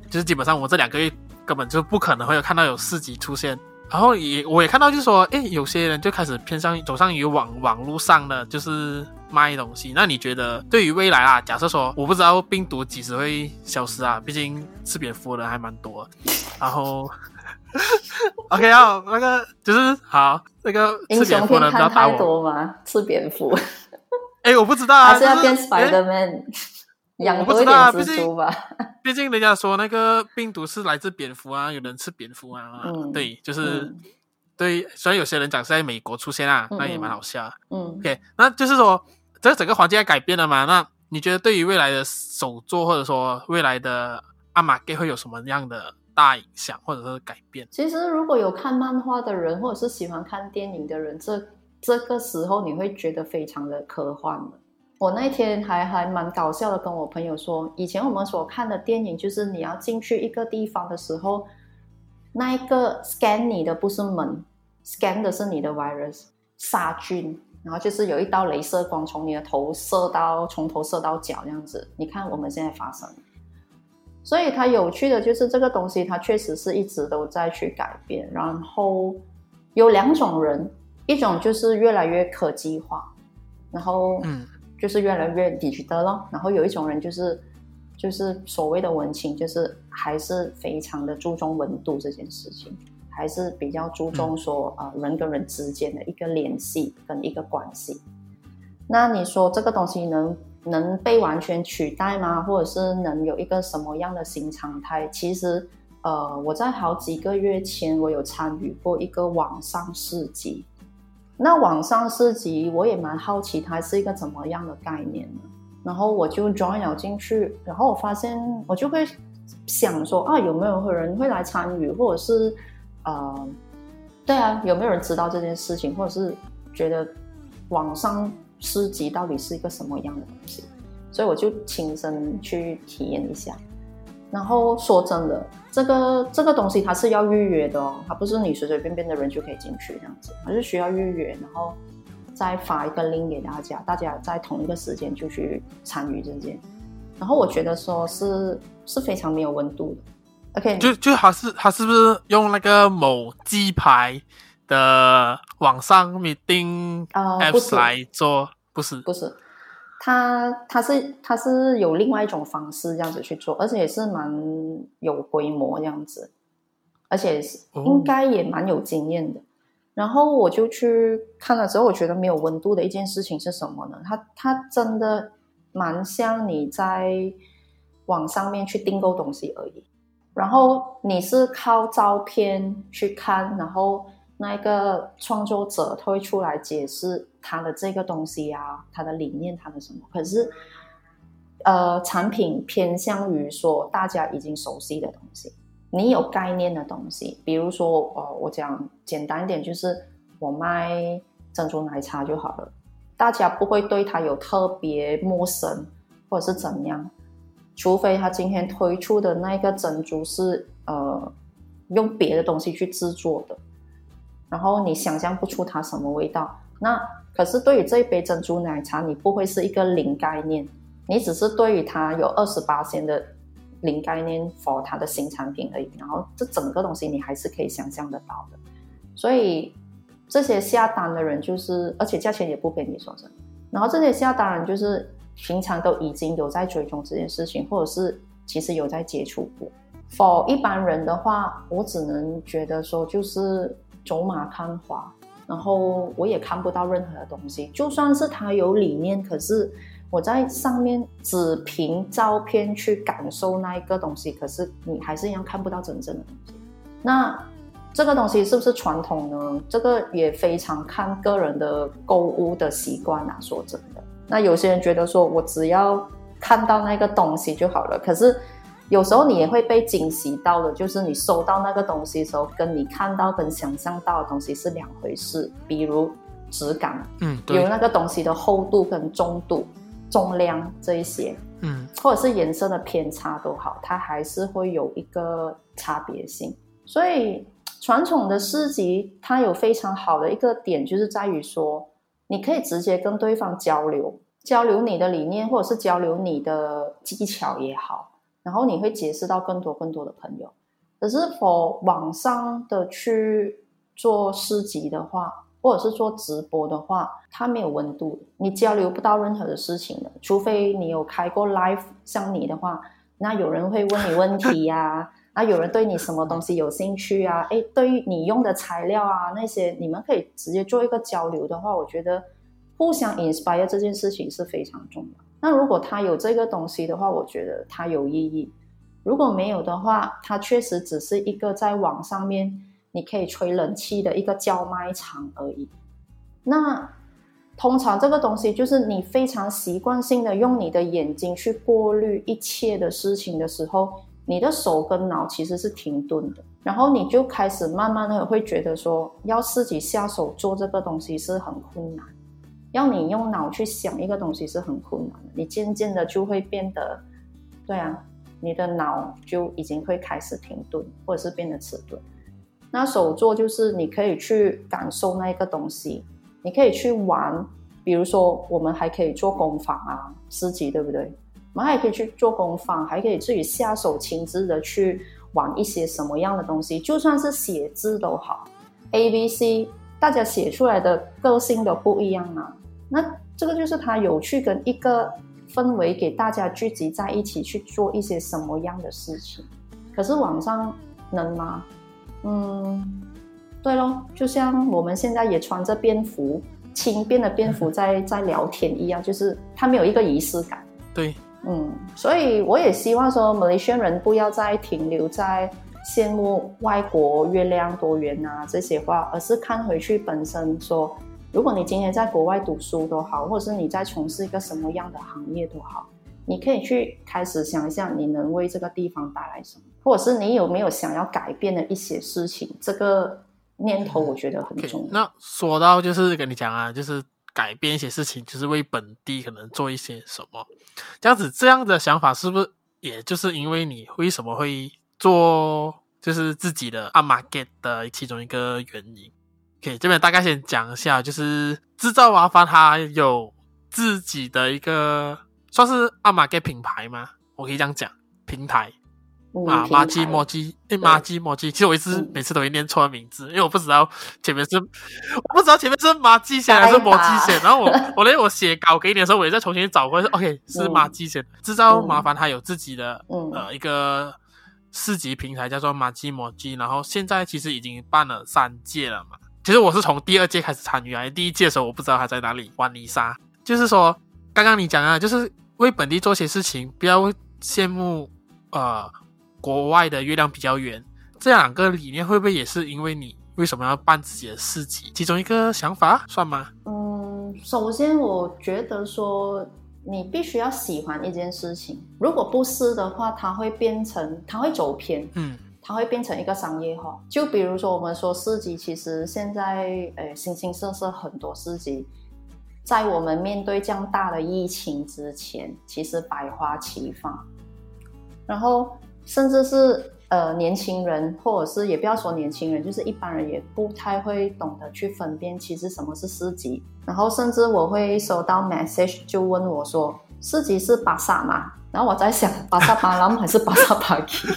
[SPEAKER 1] 就是基本上我这两个月根本就不可能会有看到有市集出现。然后也我也看到，就是说，哎，有些人就开始偏向走上于网网络上的，就是卖东西。那你觉得对于未来啊，假设说我不知道病毒几时会消失啊，毕竟吃蝙蝠的人还蛮多。然后，OK 啊，那个就是好，那个吃蝙蝠的人不要打我。
[SPEAKER 2] 吗？吃蝙蝠？
[SPEAKER 1] 哎，我不知道啊，
[SPEAKER 2] 还是要变 Spiderman。养多一点蜘蛛吧，
[SPEAKER 1] 毕竟人家说那个病毒是来自蝙蝠啊，有人吃蝙蝠啊，
[SPEAKER 2] 嗯、
[SPEAKER 1] 对，就是、
[SPEAKER 2] 嗯、
[SPEAKER 1] 对。虽然有些人讲是在美国出现啊，那、嗯、也蛮好笑。
[SPEAKER 2] 嗯
[SPEAKER 1] ，OK，那就是说这整个环境在改变了嘛？那你觉得对于未来的手作或者说未来的阿玛给会有什么样的大影响或者是改变？
[SPEAKER 2] 其实如果有看漫画的人，或者是喜欢看电影的人，这这个时候你会觉得非常的科幻了。我那天还还蛮搞笑的，跟我朋友说，以前我们所看的电影，就是你要进去一个地方的时候，那一个 scan 你的不是门，scan 的是你的 virus 杀菌，然后就是有一道镭射光从你的头射到，从头射到脚这样子。你看我们现在发生，所以它有趣的就是这个东西，它确实是一直都在去改变。然后有两种人，一种就是越来越科技化，然后嗯。就是越来越 digital 咯，然后有一种人就是就是所谓的文青，就是还是非常的注重温度这件事情，还是比较注重说呃人跟人之间的一个联系跟一个关系。那你说这个东西能能被完全取代吗？或者是能有一个什么样的新常态？其实呃我在好几个月前我有参与过一个网上市集。那网上市集，我也蛮好奇它是一个怎么样的概念呢？然后我就 join 了进去，然后我发现我就会想说啊，有没有人会来参与，或者是呃，对啊，有没有人知道这件事情，或者是觉得网上市集到底是一个什么样的东西？所以我就亲身去体验一下。然后说真的，这个这个东西它是要预约的哦，它不是你随随便便的人就可以进去这样子，它是需要预约，然后再发一个 link 给大家，大家在同一个时间就去参与这件。然后我觉得说是是非常没有温度的。OK，
[SPEAKER 1] 就就他是他是不是用那个某鸡排的网上 meeting apps 来做？不是，
[SPEAKER 2] 不是。他他是他是有另外一种方式这样子去做，而且也是蛮有规模这样子，而且应该也蛮有经验的。哦。然后我就去看了之后，我觉得没有温度的一件事情是什么呢？它它真的蛮像你在网上面去订购东西而已，然后你是靠照片去看，然后。那一个创作者他会出来解释他的这个东西啊，他的理念，他的什么？可是，呃，产品偏向于说大家已经熟悉的东西，你有概念的东西，比如说，呃，我讲简单一点，就是我卖珍珠奶茶就好了，大家不会对它有特别陌生或者是怎样，除非他今天推出的那个珍珠是呃用别的东西去制作的。然后你想象不出它什么味道，那可是对于这一杯珍珠奶茶，你不会是一个零概念，你只是对于它有二十八仙的零概念 for 它的新产品而已。然后这整个东西你还是可以想象得到的。所以这些下单的人就是，而且价钱也不便宜，说真的。然后这些下单人就是平常都已经有在追踪这件事情，或者是其实有在接触过。for 一般人的话，我只能觉得说就是。走马看花，然后我也看不到任何的东西。就算是他有理念，可是我在上面只凭照片去感受那一个东西，可是你还是一样看不到真正的东西。那这个东西是不是传统呢？这个也非常看个人的购物的习惯啊。说真的，那有些人觉得说我只要看到那个东西就好了，可是。有时候你也会被惊喜到的，就是你收到那个东西的时候，跟你看到跟想象到的东西是两回事。比如质感，
[SPEAKER 1] 嗯，
[SPEAKER 2] 比如那个东西的厚度跟重度、重量这一些，
[SPEAKER 1] 嗯，
[SPEAKER 2] 或者是颜色的偏差都好，它还是会有一个差别性。所以传统的市集它有非常好的一个点，就是在于说，你可以直接跟对方交流，交流你的理念，或者是交流你的技巧也好。然后你会结识到更多更多的朋友，可是否网上的去做市集的话，或者是做直播的话，它没有温度，你交流不到任何的事情的。除非你有开过 live，像你的话，那有人会问你问题呀、啊，那有人对你什么东西有兴趣啊？诶，对于你用的材料啊那些，你们可以直接做一个交流的话，我觉得互相 inspire 这件事情是非常重要。那如果他有这个东西的话，我觉得它有意义；如果没有的话，它确实只是一个在网上面。你可以吹冷气的一个叫卖场而已。那通常这个东西就是你非常习惯性的用你的眼睛去过滤一切的事情的时候，你的手跟脑其实是停顿的。然后你就开始慢慢的会觉得说，要自己下手做这个东西是很困难，要你用脑去想一个东西是很困难的。你渐渐的就会变得，对啊，你的脑就已经会开始停顿，或者是变得迟钝。那手作就是你可以去感受那一个东西，你可以去玩，比如说我们还可以做工坊啊，诗集对不对？我们还可以去做工坊，还可以自己下手亲自的去玩一些什么样的东西，就算是写字都好，A、B、C，大家写出来的个性都不一样啊。那这个就是他有去跟一个氛围，给大家聚集在一起去做一些什么样的事情。可是网上能吗？嗯，对咯，就像我们现在也穿着便服，轻便的便服 在在聊天一样，就是它没有一个仪式感。
[SPEAKER 1] 对，
[SPEAKER 2] 嗯，所以我也希望说，马来西亚人不要再停留在羡慕外国月亮多圆啊这些话，而是看回去本身说，如果你今天在国外读书都好，或者是你在从事一个什么样的行业都好。你可以去开始想一下，你能为这个地方带来什么，或者是你有没有想要改变的一些事情？这个念头我觉得很重要。Okay,
[SPEAKER 1] 那说到就是跟你讲啊，就是改变一些事情，就是为本地可能做一些什么，这样子这样的想法是不是也就是因为你为什么会做就是自己的阿玛 get 的其中一个原因？OK，这边大概先讲一下，就是制造麻烦，它有自己的一个。算是阿玛给品牌吗？我可以这样讲，平台、嗯、啊，麻吉摩吉，诶，麻吉摩吉。其实我一直每次都会念错名字，因为我不知道前面是，我不知道前面是麻吉写还是摩吉写。然后我我连我写稿给你的时候，我也再重新找过，是 OK 是麻吉写。制造麻烦，它有自己的、嗯、呃一个市级平台，叫做麻吉摩吉。然后现在其实已经办了三届了嘛。其实我是从第二届开始参与啊，第一届的时候我不知道他在哪里玩泥沙。就是说，刚刚你讲啊，就是。为本地做些事情，不要羡慕呃国外的月亮比较圆。这两个理念会不会也是因为你为什么要办自己的市集？其中一个想法算吗？
[SPEAKER 2] 嗯，首先我觉得说你必须要喜欢一件事情，如果不是的话，它会变成它会走偏，嗯，它会变成一个商业化。就比如说我们说市集，其实现在呃形形色色很多市集。在我们面对这样大的疫情之前，其实百花齐放，然后甚至是呃年轻人，或者是也不要说年轻人，就是一般人也不太会懂得去分辨其实什么是市集。然后甚至我会收到 message 就问我说：“市集是巴萨吗？” 然后我在想，巴萨巴兰还是巴萨巴基？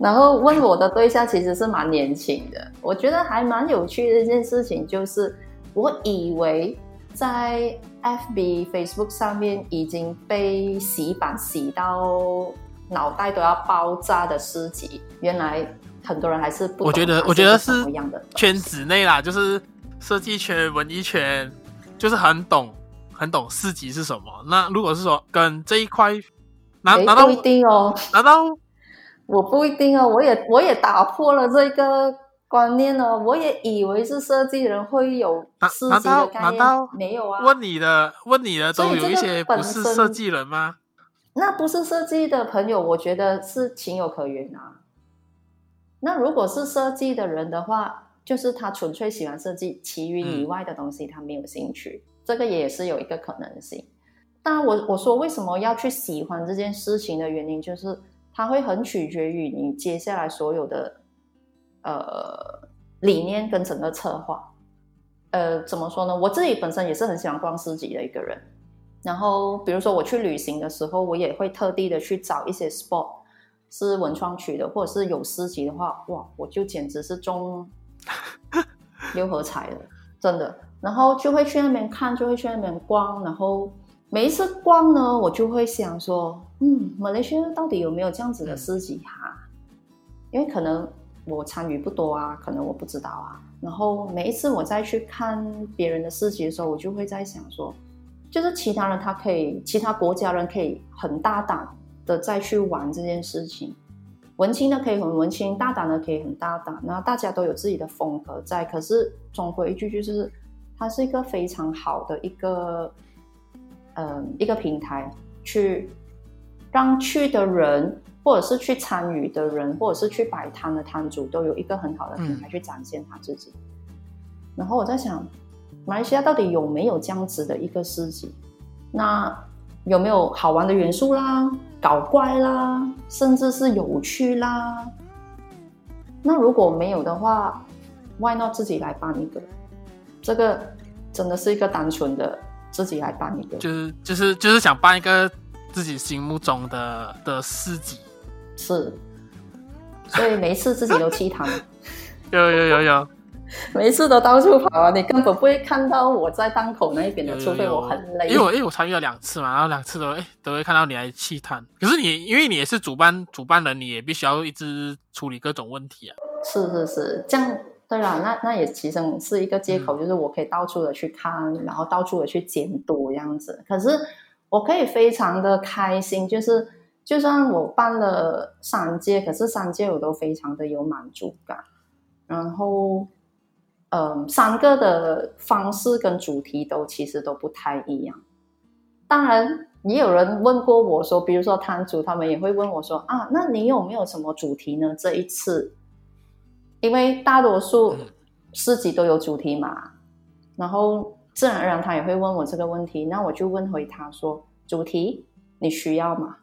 [SPEAKER 2] 然后问我的对象其实是蛮年轻的，我觉得还蛮有趣的一件事情就是。我以为在 FB、Facebook 上面已经被洗版洗到脑袋都要爆炸的市集，原来很多人还是不。我觉得，我觉得是圈子内啦，就是设计圈、文艺圈，就是很懂、很懂市集是什么。那如果是说跟这一块，难难道不一定哦？难道我不一定哦？我也我也打破了这个。观念呢？我也以为是设计人会有市集的概念，没有啊？问你的，问你的都有一些不是设计人吗？那不是设计的朋友，我觉得是情有可原啊。那如果是设计的人的话，就是他纯粹喜欢设计，其余以外的东西他没有兴趣，嗯、这个也是有一个可能性。当然，我我说为什么要去喜欢这件事情的原因，就是它会很取决于你接下来所有的。呃，理念跟整个策划，呃，怎么说呢？我自己本身也是很喜欢逛市集的一个人。然后，比如说我去旅行的时候，我也会特地的去找一些 spot 是文创区的，或者是有市集的话，哇，我就简直是中 六合彩了，真的。然后就会去那边看，就会去那边逛。然后每一次逛呢，我就会想说，嗯，马来西亚到底有没有这样子的市集哈？因为可能我参与不多啊，可能我不知道啊。然后每一次我再去看别人的市集的时候，我就会在想说，就是其他人他可以，其他国家人可以很大胆的再去玩这件事情。文青的可以很文青，大胆的可以很大胆，然后大家都有自己的风格在。可是总归一句就是，它是一个非常好的一个，嗯、呃，一个平台，去让去的人，或者是去参与的人，或者是去摆摊的摊主，都有一个很好的平台去展现他自己。然后我在想，马来西亚到底有没有这样子的一个市集？那有没有好玩的元素啦？搞怪啦，甚至是有趣啦。那如果没有的话，Why not 自己来办一个？这个真的是一个单纯的自己来办一个，
[SPEAKER 1] 就是就是就是想办一个自己心目中的的市集。
[SPEAKER 2] 是，所以每一次自己都去谈。
[SPEAKER 1] 有有有有。有
[SPEAKER 2] 每一次都到处跑啊，你根本不会看到我在档口那一边的，除非我很累。
[SPEAKER 1] 因为我因为我参与了两次嘛，然后两次都哎都会看到你来去摊。可是你因为你也是主办主办人，你也必须要一直处理各种问题啊。
[SPEAKER 2] 是是是，这样对啦，那那也其实是一个借口，就是我可以到处的去看，嗯、然后到处的去监督这样子。可是我可以非常的开心，就是就算我办了三届，可是三届我都非常的有满足感，然后。嗯，三个的方式跟主题都其实都不太一样。当然，也有人问过我说，比如说摊主，他们也会问我说啊，那你有没有什么主题呢？这一次，因为大多数市集都有主题嘛，然后自然而然他也会问我这个问题，那我就问回他说，主题你需要吗？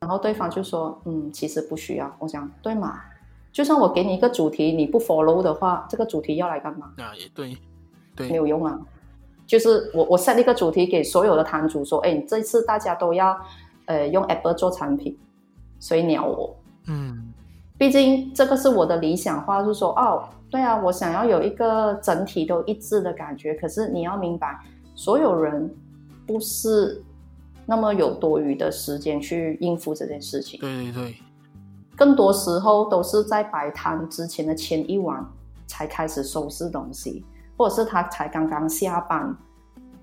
[SPEAKER 2] 然后对方就说，嗯，其实不需要。我想，对嘛？就算我给你一个主题，你不 follow 的话，这个主题要来干嘛？
[SPEAKER 1] 啊，也对，对，
[SPEAKER 2] 没有用啊。就是我我 set 一个主题给所有的摊主说，哎，这次大家都要呃用 Apple 做产品，所以鸟我。
[SPEAKER 1] 嗯，
[SPEAKER 2] 毕竟这个是我的理想化，就是说哦，对啊，我想要有一个整体都一致的感觉。可是你要明白，所有人不是那么有多余的时间去应付这件事情。
[SPEAKER 1] 对对对。
[SPEAKER 2] 更多时候都是在摆摊之前的前一晚才开始收拾东西，或者是他才刚刚下班，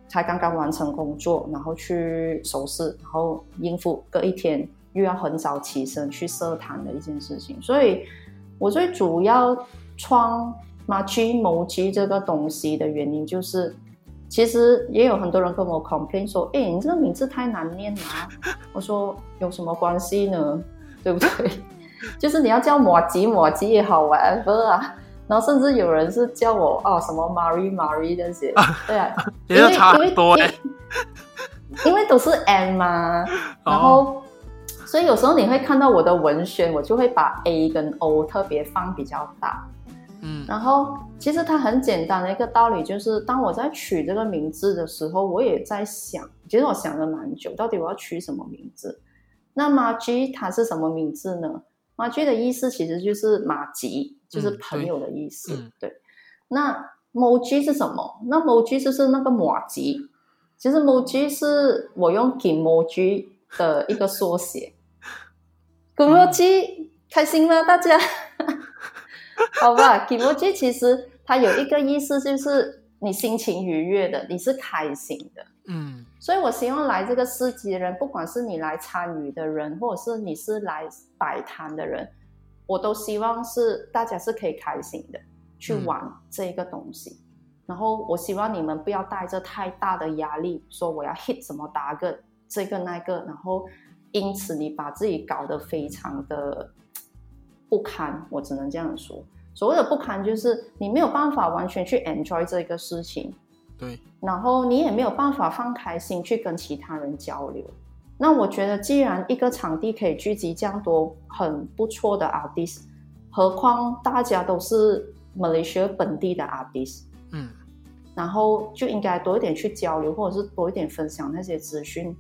[SPEAKER 2] 才刚刚完成工作，然后去收拾，然后应付隔一天又要很早起身去设摊的一件事情。所以，我最主要创 Majik Moji 这个东西的原因，就是其实也有很多人跟我 complain 说：“哎，你这个名字太难念了。”我说：“有什么关系呢？对不对？” 就是你要叫马吉马吉也好，whatever 啊？然后甚至有人是叫我哦什么 Marie Marie 这些，对啊，
[SPEAKER 1] 因为差很多哎，
[SPEAKER 2] 因为都是 M 嘛，然后、哦、所以有时候你会看到我的文宣，我就会把 A 跟 O 特别放比较大，
[SPEAKER 1] 嗯，
[SPEAKER 2] 然后其实它很简单的一个道理就是，当我在取这个名字的时候，我也在想，其实我想了蛮久，到底我要取什么名字？那 Majik 它是什么名字呢？马吉的意思其实就是马吉，就是朋友的意思。嗯、对，那 Moji 是什么？那 Moji 就是那个马吉。其实 Moji 是我用 Gimoji 的一个缩写。Kimoji、嗯、开心吗？大家？好吧，Kimoji 其实它有一个意思，就是你心情愉悦的，你是开心的。
[SPEAKER 1] 嗯。
[SPEAKER 2] 所以，我希望来这个市集的人，不管是你来参与的人，或者是你是来摆摊的人，我都希望是大家是可以开心的去玩这个东西。嗯、然后，我希望你们不要带着太大的压力，说我要 hit 什么打个这个那个，然后因此你把自己搞得非常的不堪。我只能这样说，所谓的不堪，就是你没有办法完全去 enjoy 这个事情。
[SPEAKER 1] 对，
[SPEAKER 2] 然后你也没有办法放开心去跟其他人交流。那我觉得，既然一个场地可以聚集这样多很不错的 artist，何况大家都是 Malaysia 本地的 artist，
[SPEAKER 1] 嗯，
[SPEAKER 2] 然后就应该多一点去交流，或者是多一点分享那些资讯，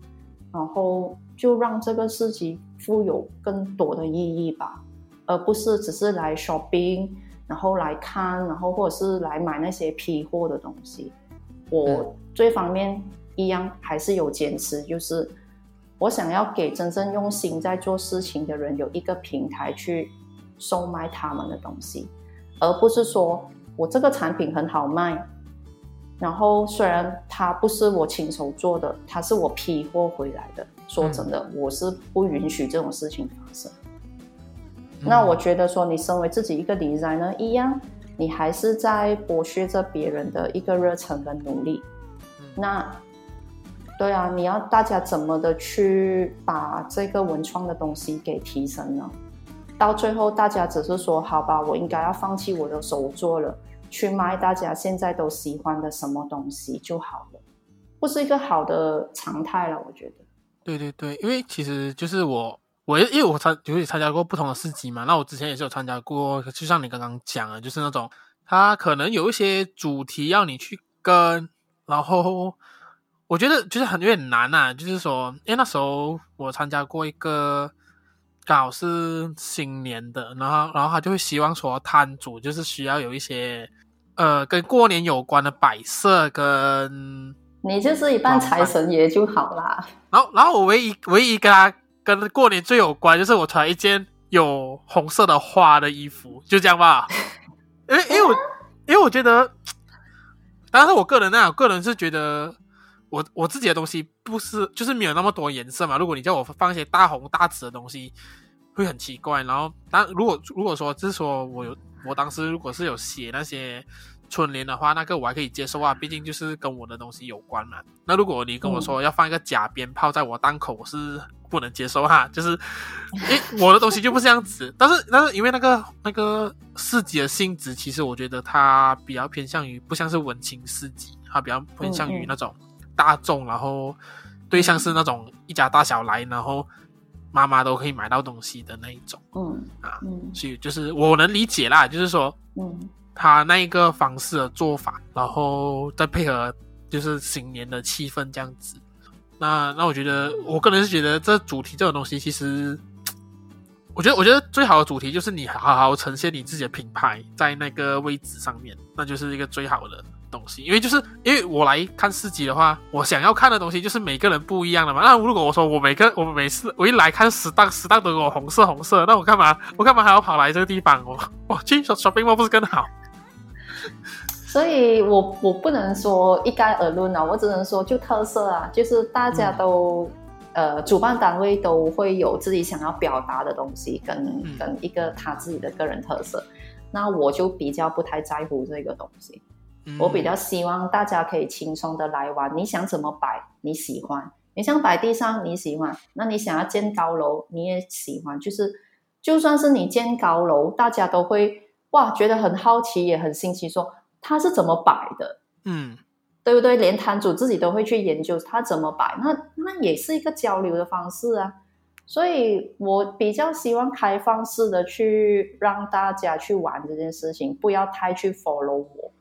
[SPEAKER 2] 然后就让这个事情富有更多的意义吧，而不是只是来 shopping。然后来看，然后或者是来买那些批货的东西。我这方面一样还是有坚持，就是我想要给真正用心在做事情的人有一个平台去售卖他们的东西，而不是说我这个产品很好卖，然后虽然它不是我亲手做的，它是我批货回来的。说真的，我是不允许这种事情发生。那我觉得说，你身为自己一个 designer 一样，你还是在剥削着别人的一个热忱跟努力。那，对啊，你要大家怎么的去把这个文创的东西给提升呢？到最后，大家只是说，好吧，我应该要放弃我的手作了，去卖大家现在都喜欢的什么东西就好了，不是一个好的常态了，我觉得。
[SPEAKER 1] 对对对，因为其实就是我。我因为我参就是参加过不同的市集嘛，那我之前也是有参加过，就像你刚刚讲的，就是那种他可能有一些主题要你去跟，然后我觉得就是很有点难呐，就是说，因为那时候我参加过一个刚好是新年的，然后然后他就会希望说摊主就是需要有一些呃跟过年有关的摆设跟，
[SPEAKER 2] 你就是一扮财神爷就好啦。
[SPEAKER 1] 然后然后我唯一唯一跟他。跟过年最有关就是我穿一件有红色的花的衣服，就这样吧。因为因为我因为我觉得，但是我个人那，我个人是觉得我我自己的东西不是就是没有那么多颜色嘛。如果你叫我放一些大红大紫的东西，会很奇怪。然后但如果如果说就是说我有我当时如果是有写那些。春联的话，那个我还可以接受啊，毕竟就是跟我的东西有关嘛。那如果你跟我说要放一个假鞭炮在我档口，我是不能接受哈。就是，诶，我的东西就不是这样子。但是，但是因为那个那个市集的性质，其实我觉得它比较偏向于不像是文青市集，它比较偏向于那种大众，然后对象是那种一家大小来，然后妈妈都可以买到东西的那一种。嗯啊，所以就是我能理解啦，就是说，嗯。他那一个方式的做法，然后再配合就是新年的气氛这样子，那那我觉得我个人是觉得这主题这种东西，其实我觉得我觉得最好的主题就是你好好呈现你自己的品牌在那个位置上面，那就是一个最好的东西。因为就是因为我来看市集的话，我想要看的东西就是每个人不一样的嘛。那如果我说我每个我每次我一来看十档十档都给我红色红色，那我干嘛我干嘛还要跑来这个地方？我我去 shopping mall 不是更好？
[SPEAKER 2] 所以我我不能说一概而论啊，我只能说就特色啊，就是大家都、嗯、呃，主办单位都会有自己想要表达的东西跟，跟、嗯、跟一个他自己的个人特色。那我就比较不太在乎这个东西，嗯、我比较希望大家可以轻松的来玩。你想怎么摆，你喜欢；你想摆地上，你喜欢；那你想要建高楼，你也喜欢。就是就算是你建高楼，大家都会哇觉得很好奇，也很新奇，说。它是怎么摆的？嗯，对不对？连摊主自己都会去研究它怎么摆，那那也是一个交流的方式啊。所以我比较希望开放式的去让大家去玩这件事情，不要太去 follow 我。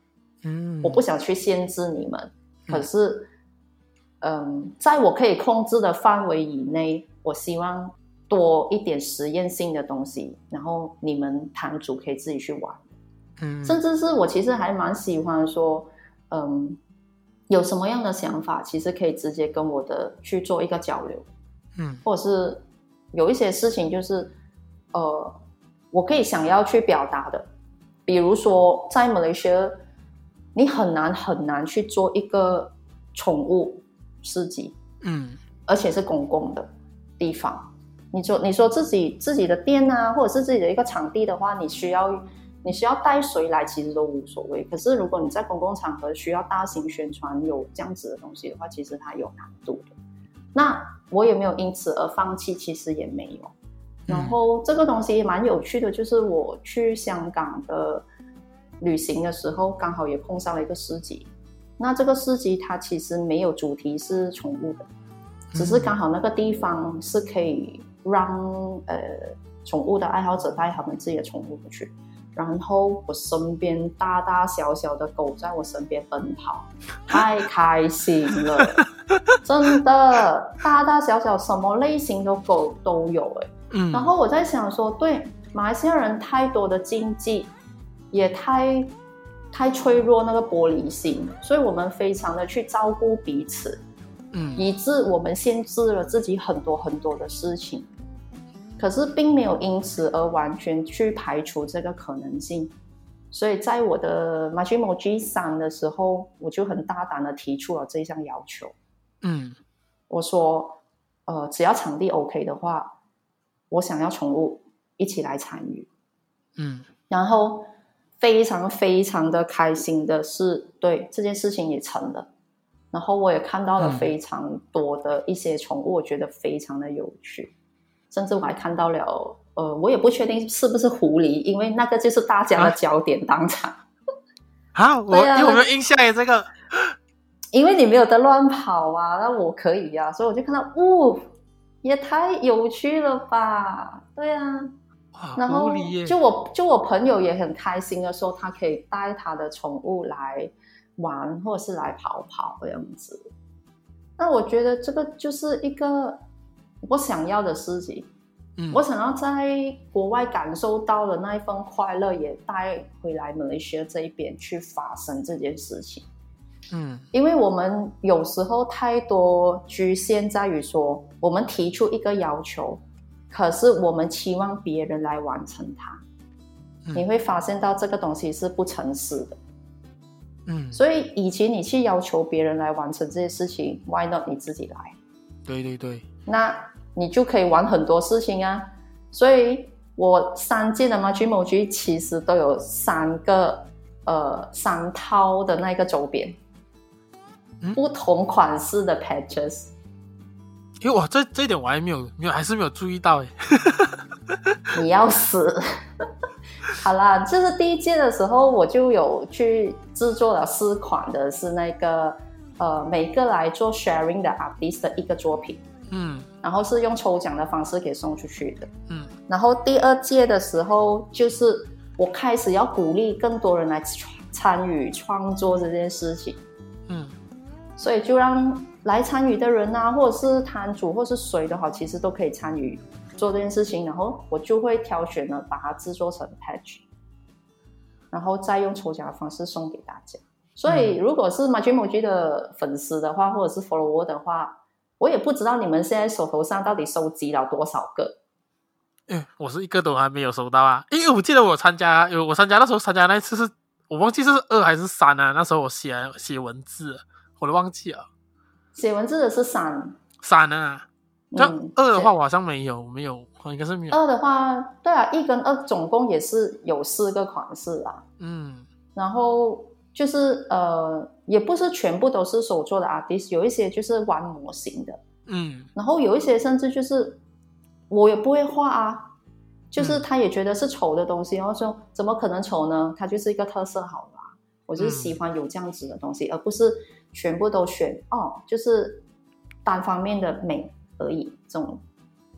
[SPEAKER 2] 嗯，我不想去限制你们，可是，嗯，嗯，在我可以控制的范围以内，我希望多一点实验性的东西，然后你们堂主可以自己去玩。嗯，甚至是我其实还蛮喜欢说，嗯，有什么样的想法，其实可以直接跟我的去做一个交流，嗯，或者是有一些事情就是，呃，我可以想要去表达的，比如说在马来西亚，你很难很难去做一个宠物司机，嗯，而且是公共的地方，你说你说自己自己的店啊，或者是自己的一个场地的话，你需要。你需要带谁来，其实都无所谓。可是如果你在公共场合需要大型宣传，有这样子的东西的话，其实它有难度的。那我也没有因此而放弃，其实也没有。然后这个东西也蛮有趣的，就是我去香港的旅行的时候，刚好也碰上了一个市集。那这个市集它其实没有主题是宠物的，只是刚好那个地方是可以让呃宠物的爱好者带他们自己的宠物过去。然后我身边大大小小的狗在我身边奔跑，太开心了，真的，大大小小什么类型的狗都有哎。嗯，然后我在想说，对马来西亚人太多的禁忌，也太太脆弱，那个玻璃心，所以我们非常的去照顾彼此，
[SPEAKER 1] 嗯，
[SPEAKER 2] 以致我们限制了自己很多很多的事情，可是并没有因此而完全去排除这个可能性。所以在我的 Majimoji 三的时候，我就很大胆的提出了这项要求。
[SPEAKER 1] 嗯，
[SPEAKER 2] 我说，呃，只要场地 OK 的话，我想要宠物一起来参与。
[SPEAKER 1] 嗯，
[SPEAKER 2] 然后非常非常的开心的是，对这件事情也成了。然后我也看到了非常多的一些宠物，我觉得非常的有趣，甚至我还看到了。呃，我也不确定是不是狐狸，因为那个就是大家的焦点当场。
[SPEAKER 1] 啊，我、啊、因为我没有印象耶，这个，
[SPEAKER 2] 因为你没有在乱跑啊，那我可以呀、啊，所以我就看到，哦，也太有趣了吧？对啊，然后就我就我朋友也很开心的说，他可以带他的宠物来玩，或者是来跑跑这样子。那我觉得这个就是一个我想要的事情。嗯、我想要在国外感受到的那一份快乐，也带回来马来西亚这一边去发生这件事情。
[SPEAKER 1] 嗯，
[SPEAKER 2] 因为我们有时候太多局限在于说，我们提出一个要求，可是我们期望别人来完成它。嗯、你会发现到这个东西是不诚实的。
[SPEAKER 1] 嗯，
[SPEAKER 2] 所以以前你去要求别人来完成这些事情，Why not 你自己来？
[SPEAKER 1] 对对对，
[SPEAKER 2] 那。你就可以玩很多事情啊，所以我三件的 Majimoji 其实都有三个呃三套的那个周边，
[SPEAKER 1] 嗯、
[SPEAKER 2] 不同款式的 patches。
[SPEAKER 1] 因为哇，这这一点我还没有没有还是没有注意到哎。
[SPEAKER 2] 你要死！好啦，就是第一届的时候我就有去制作了四款的是那个呃每个来做 sharing 的 artist 的一个作品。
[SPEAKER 1] 嗯，
[SPEAKER 2] 然后是用抽奖的方式给送出去的。
[SPEAKER 1] 嗯，
[SPEAKER 2] 然后第二届的时候，就是我开始要鼓励更多人来参与创作这件事情。
[SPEAKER 1] 嗯，
[SPEAKER 2] 所以就让来参与的人啊，或者是摊主，或者是谁的话，其实都可以参与做这件事情。然后我就会挑选呢，把它制作成 patch，然后再用抽奖的方式送给大家。所以如果是 Majimoji 的粉丝的话，或者是 follower 的话。我也不知道你们现在手头上到底收集了多少个。
[SPEAKER 1] 嗯，我是一个都还没有收到啊。因为我记得我参加，有我参加那时候参加那次是，我忘记是二还是三啊。那时候我写写文字，我都忘记了。
[SPEAKER 2] 写文字的是三，
[SPEAKER 1] 三啊。那二的话我好像没有，没有，应该是没有。
[SPEAKER 2] 二的话，对啊，一跟二总共也是有四个款式啦。
[SPEAKER 1] 嗯，
[SPEAKER 2] 然后。就是呃，也不是全部都是手做的 artist，有一些就是玩模型的，
[SPEAKER 1] 嗯，
[SPEAKER 2] 然后有一些甚至就是我也不会画啊，就是他也觉得是丑的东西，嗯、然后说怎么可能丑呢？它就是一个特色好吧？我就是喜欢有这样子的东西，嗯、而不是全部都选哦，就是单方面的美而已，这种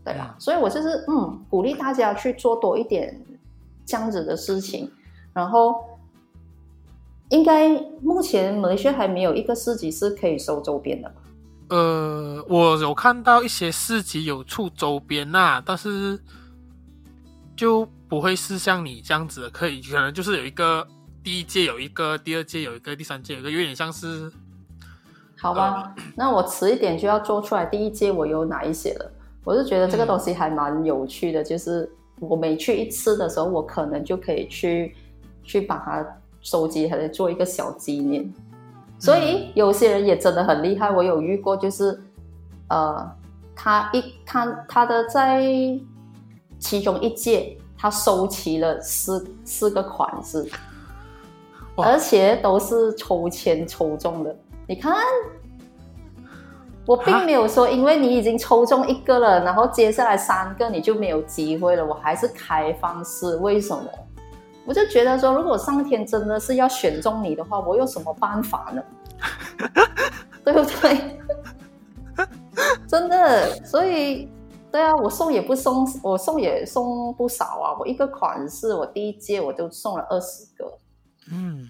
[SPEAKER 2] 对吧？嗯、所以我就是嗯，鼓励大家去做多一点这样子的事情，然后。应该目前马来西亚还没有一个市集是可以收周边的吧？
[SPEAKER 1] 呃，我有看到一些市集有出周边啊，但是就不会是像你这样子的，可以可能就是有一个第一届有一个，第二届有一个，第三届有一个，有点像是。
[SPEAKER 2] 好吧，呃、那我迟一点就要做出来。第一届我有哪一些了？我是觉得这个东西还蛮有趣的，嗯、就是我每去一次的时候，我可能就可以去去把它。收集还得做一个小纪念，所以有些人也真的很厉害。我有遇过，就是呃，他一他他的在其中一届，他收齐了四四个款式，哇而且都是抽签抽中的。你看，我并没有说，因为你已经抽中一个了，然后接下来三个你就没有机会了。我还是开放式，为什么？我就觉得说，如果上天真的是要选中你的话，我有什么办法呢？对不对？真的，所以对啊，我送也不送，我送也送不少啊。我一个款式，我第一届我就送了二十个。
[SPEAKER 1] 嗯，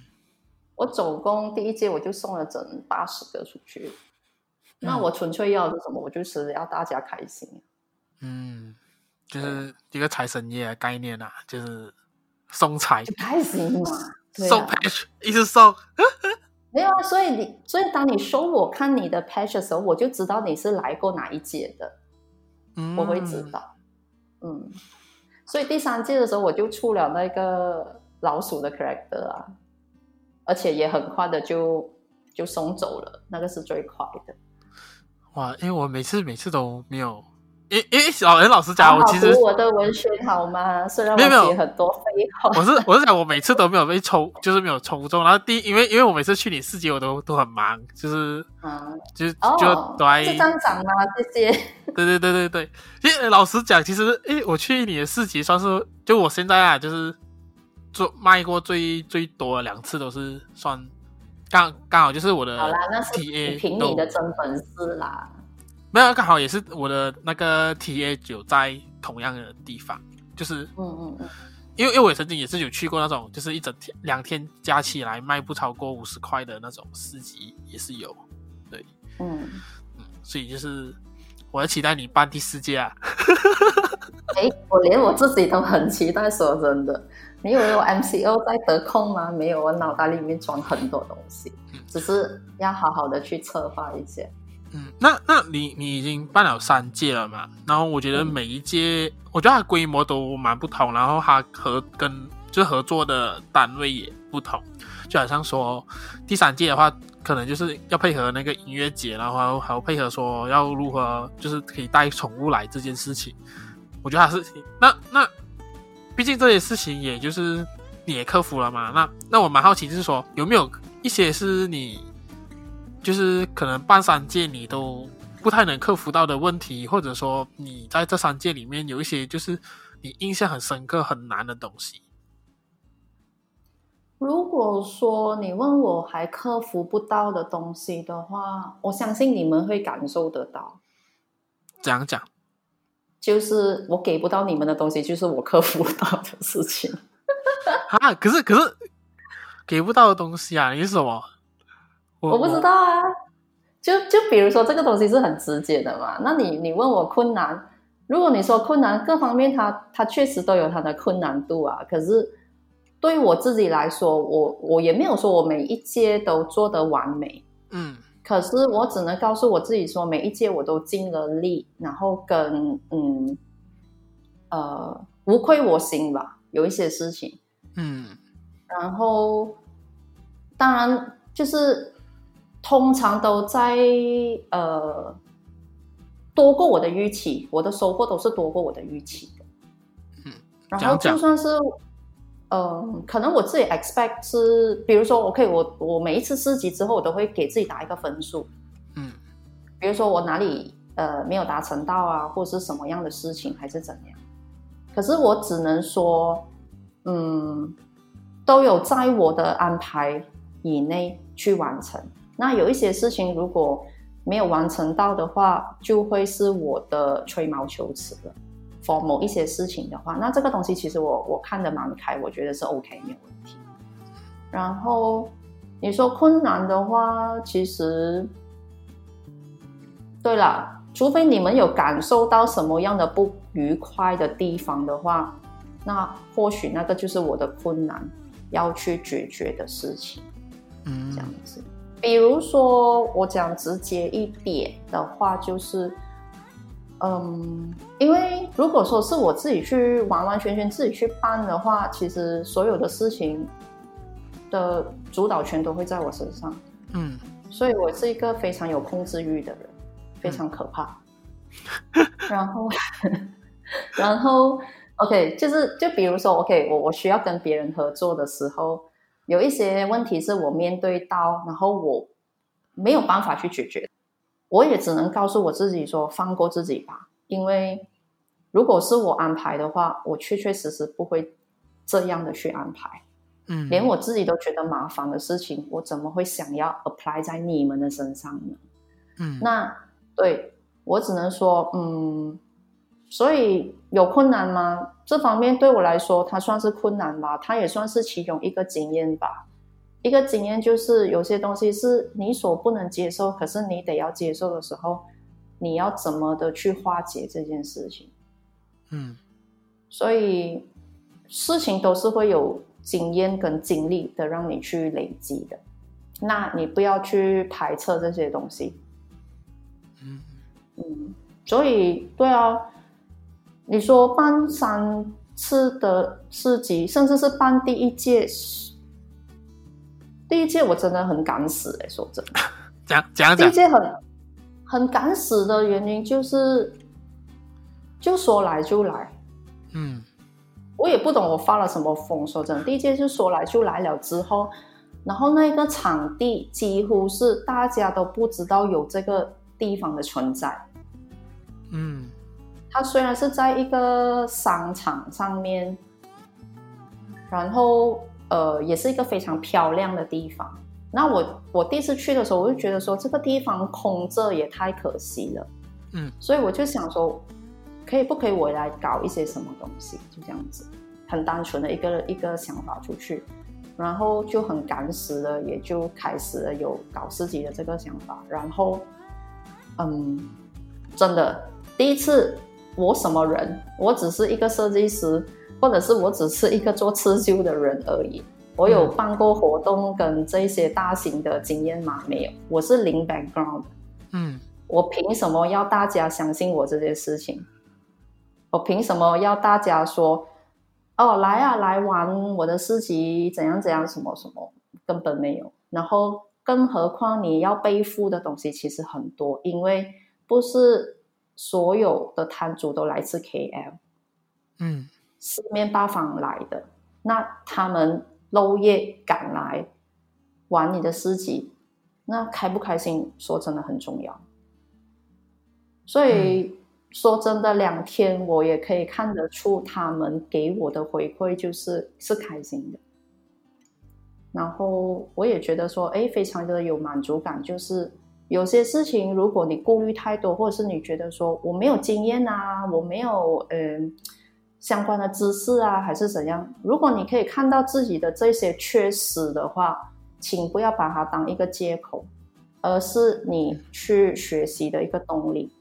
[SPEAKER 2] 我总共第一届我就送了整八十个出去。那我纯粹要的什么？我就是要大家开心。
[SPEAKER 1] 嗯，就是一个财神爷的概念啊，就是。送财
[SPEAKER 2] 就开心嘛，
[SPEAKER 1] 送 patch 一直送。
[SPEAKER 2] 没有啊，所以你所以当你 show 我看你的 patch 的时候，我就知道你是来过哪一届的，嗯，我会知道，嗯，所以第三届的时候我就出了那个老鼠的 character 啊，而且也很快的就就送走了，那个是最快的。
[SPEAKER 1] 哇，因为我每次每次都没有。因因为老人老实讲，我其实
[SPEAKER 2] 我的文学好吗？虽然我写很多废话，
[SPEAKER 1] 我是我是讲我每次都没有被抽，就是没有抽中。然后第一，因为因为我每次去你四级，我都都很忙，就是嗯，就就对，
[SPEAKER 2] 这张长吗？谢谢。
[SPEAKER 1] 对对对对对，因为老实讲，其实诶，我去你的四级算是就我现在啊，就是做卖过最最多的两次都是算刚刚好就是我的 TA，
[SPEAKER 2] 好啦，那是凭你的真本事啦。
[SPEAKER 1] 没有，刚好也是我的那个 TA 有在同样的地方，就是，嗯嗯嗯，因为因为我曾经也是有去过那种，就是一整天两天加起来卖不超过五十块的那种市集，也是有，对，嗯嗯，所以就是我要期待你办第四届啊！
[SPEAKER 2] 哎，我连我自己都很期待，说真的，你以为我 MCO 在得空吗？没有，我脑袋里面装很多东西，只是要好好的去策划一些。
[SPEAKER 1] 嗯，那那你你已经办了三届了嘛？然后我觉得每一届，嗯、我觉得它规模都蛮不同，然后它合跟就是合作的单位也不同，就好像说第三届的话，可能就是要配合那个音乐节，然后还要还要配合说要如何就是可以带宠物来这件事情。我觉得还是那那，毕竟这些事情也就是你也克服了嘛。那那我蛮好奇，就是说有没有一些是你。就是可能半三届你都不太能克服到的问题，或者说你在这三届里面有一些就是你印象很深刻很难的东西。
[SPEAKER 2] 如果说你问我还克服不到的东西的话，我相信你们会感受得到。
[SPEAKER 1] 怎样讲？
[SPEAKER 2] 就是我给不到你们的东西，就是我克服不到的事情。
[SPEAKER 1] 啊，可是可是给不到的东西啊，你是什么？
[SPEAKER 2] 我不知道啊，就就比如说这个东西是很直接的嘛。那你你问我困难，如果你说困难，各方面它它确实都有它的困难度啊。可是对于我自己来说，我我也没有说我每一阶都做得完美，嗯。可是我只能告诉我自己说，每一届我都尽了力，然后跟嗯呃无愧我心吧，有一些事情，嗯。然后当然就是。通常都在呃多过我的预期，我的收获都是多过我的预期的。嗯，然后就算是呃，可能我自己 expect 是，比如说，OK，我我每一次四级之后，我都会给自己打一个分数。嗯，比如说我哪里呃没有达成到啊，或者是什么样的事情，还是怎样？可是我只能说，嗯，都有在我的安排以内去完成。那有一些事情如果没有完成到的话，就会是我的吹毛求疵了。For 某一些事情的话，那这个东西其实我我看得蛮开，我觉得是 OK 没有问题。然后你说困难的话，其实对了，除非你们有感受到什么样的不愉快的地方的话，那或许那个就是我的困难要去解决的事情。嗯，这样子。比如说，我讲直接一点的话，就是，嗯，因为如果说是我自己去完完全全自己去办的话，其实所有的事情的主导权都会在我身上。嗯，所以我是一个非常有控制欲的人，非常可怕。嗯、然后，然后，OK，就是就比如说，OK，我我需要跟别人合作的时候。有一些问题是我面对到，然后我没有办法去解决，我也只能告诉我自己说放过自己吧，因为如果是我安排的话，我确确实实不会这样的去安排。嗯，连我自己都觉得麻烦的事情，我怎么会想要 apply 在你们的身上呢？嗯，那对，我只能说，嗯。所以有困难吗？这方面对我来说，它算是困难吧，它也算是其中一个经验吧。一个经验就是有些东西是你所不能接受，可是你得要接受的时候，你要怎么的去化解这件事情？嗯，所以事情都是会有经验跟经历的，让你去累积的。那你不要去排斥这些东西。嗯嗯，所以对啊，你说办三次的市集，甚至是办第一届，第一届我真的很敢死哎、欸，说真的，
[SPEAKER 1] 讲讲讲，
[SPEAKER 2] 第一届很很敢死的原因就是，就说来就来，
[SPEAKER 1] 嗯。
[SPEAKER 2] 我也不懂我发了什么疯，说真的，第一届就说来就来了之后，然后那个场地几乎是大家都不知道有这个地方的存在。
[SPEAKER 1] 嗯，
[SPEAKER 2] 它虽然是在一个商场上面，然后呃，也是一个非常漂亮的地方。那我我第一次去的时候，我就觉得说这个地方空着也太可惜了。
[SPEAKER 1] 嗯，
[SPEAKER 2] 所以我就想说。可以不可以我来搞一些什么东西？就这样子，很单纯的一个一个想法出去，然后就很赶时的，也就开始了有搞自己的这个想法。然后，嗯，真的第一次，我什么人？我只是一个设计师，或者是我只是一个做刺绣的人而已。我有办过活动跟这些大型的经验吗？没有，我是零 background。
[SPEAKER 1] 嗯，
[SPEAKER 2] 我凭什么要大家相信我这件事情？我凭什么要大家说哦，来啊，来玩我的市集，怎样怎样，什么什么，根本没有。然后，更何况你要背负的东西其实很多，因为不是所有的摊主都来自 KL，
[SPEAKER 1] 嗯，
[SPEAKER 2] 四面八方来的，那他们漏夜赶来玩你的市集，那开不开心，说真的很重要。所以。嗯说真的，两天我也可以看得出他们给我的回馈就是是开心的，然后我也觉得说，哎，非常的有满足感。就是有些事情，如果你顾虑太多，或者是你觉得说我没有经验啊，我没有嗯、相关的知识啊，还是怎样？如果你可以看到自己的这些缺失的话，请不要把它当一个借口，而是你去学习的一个动力。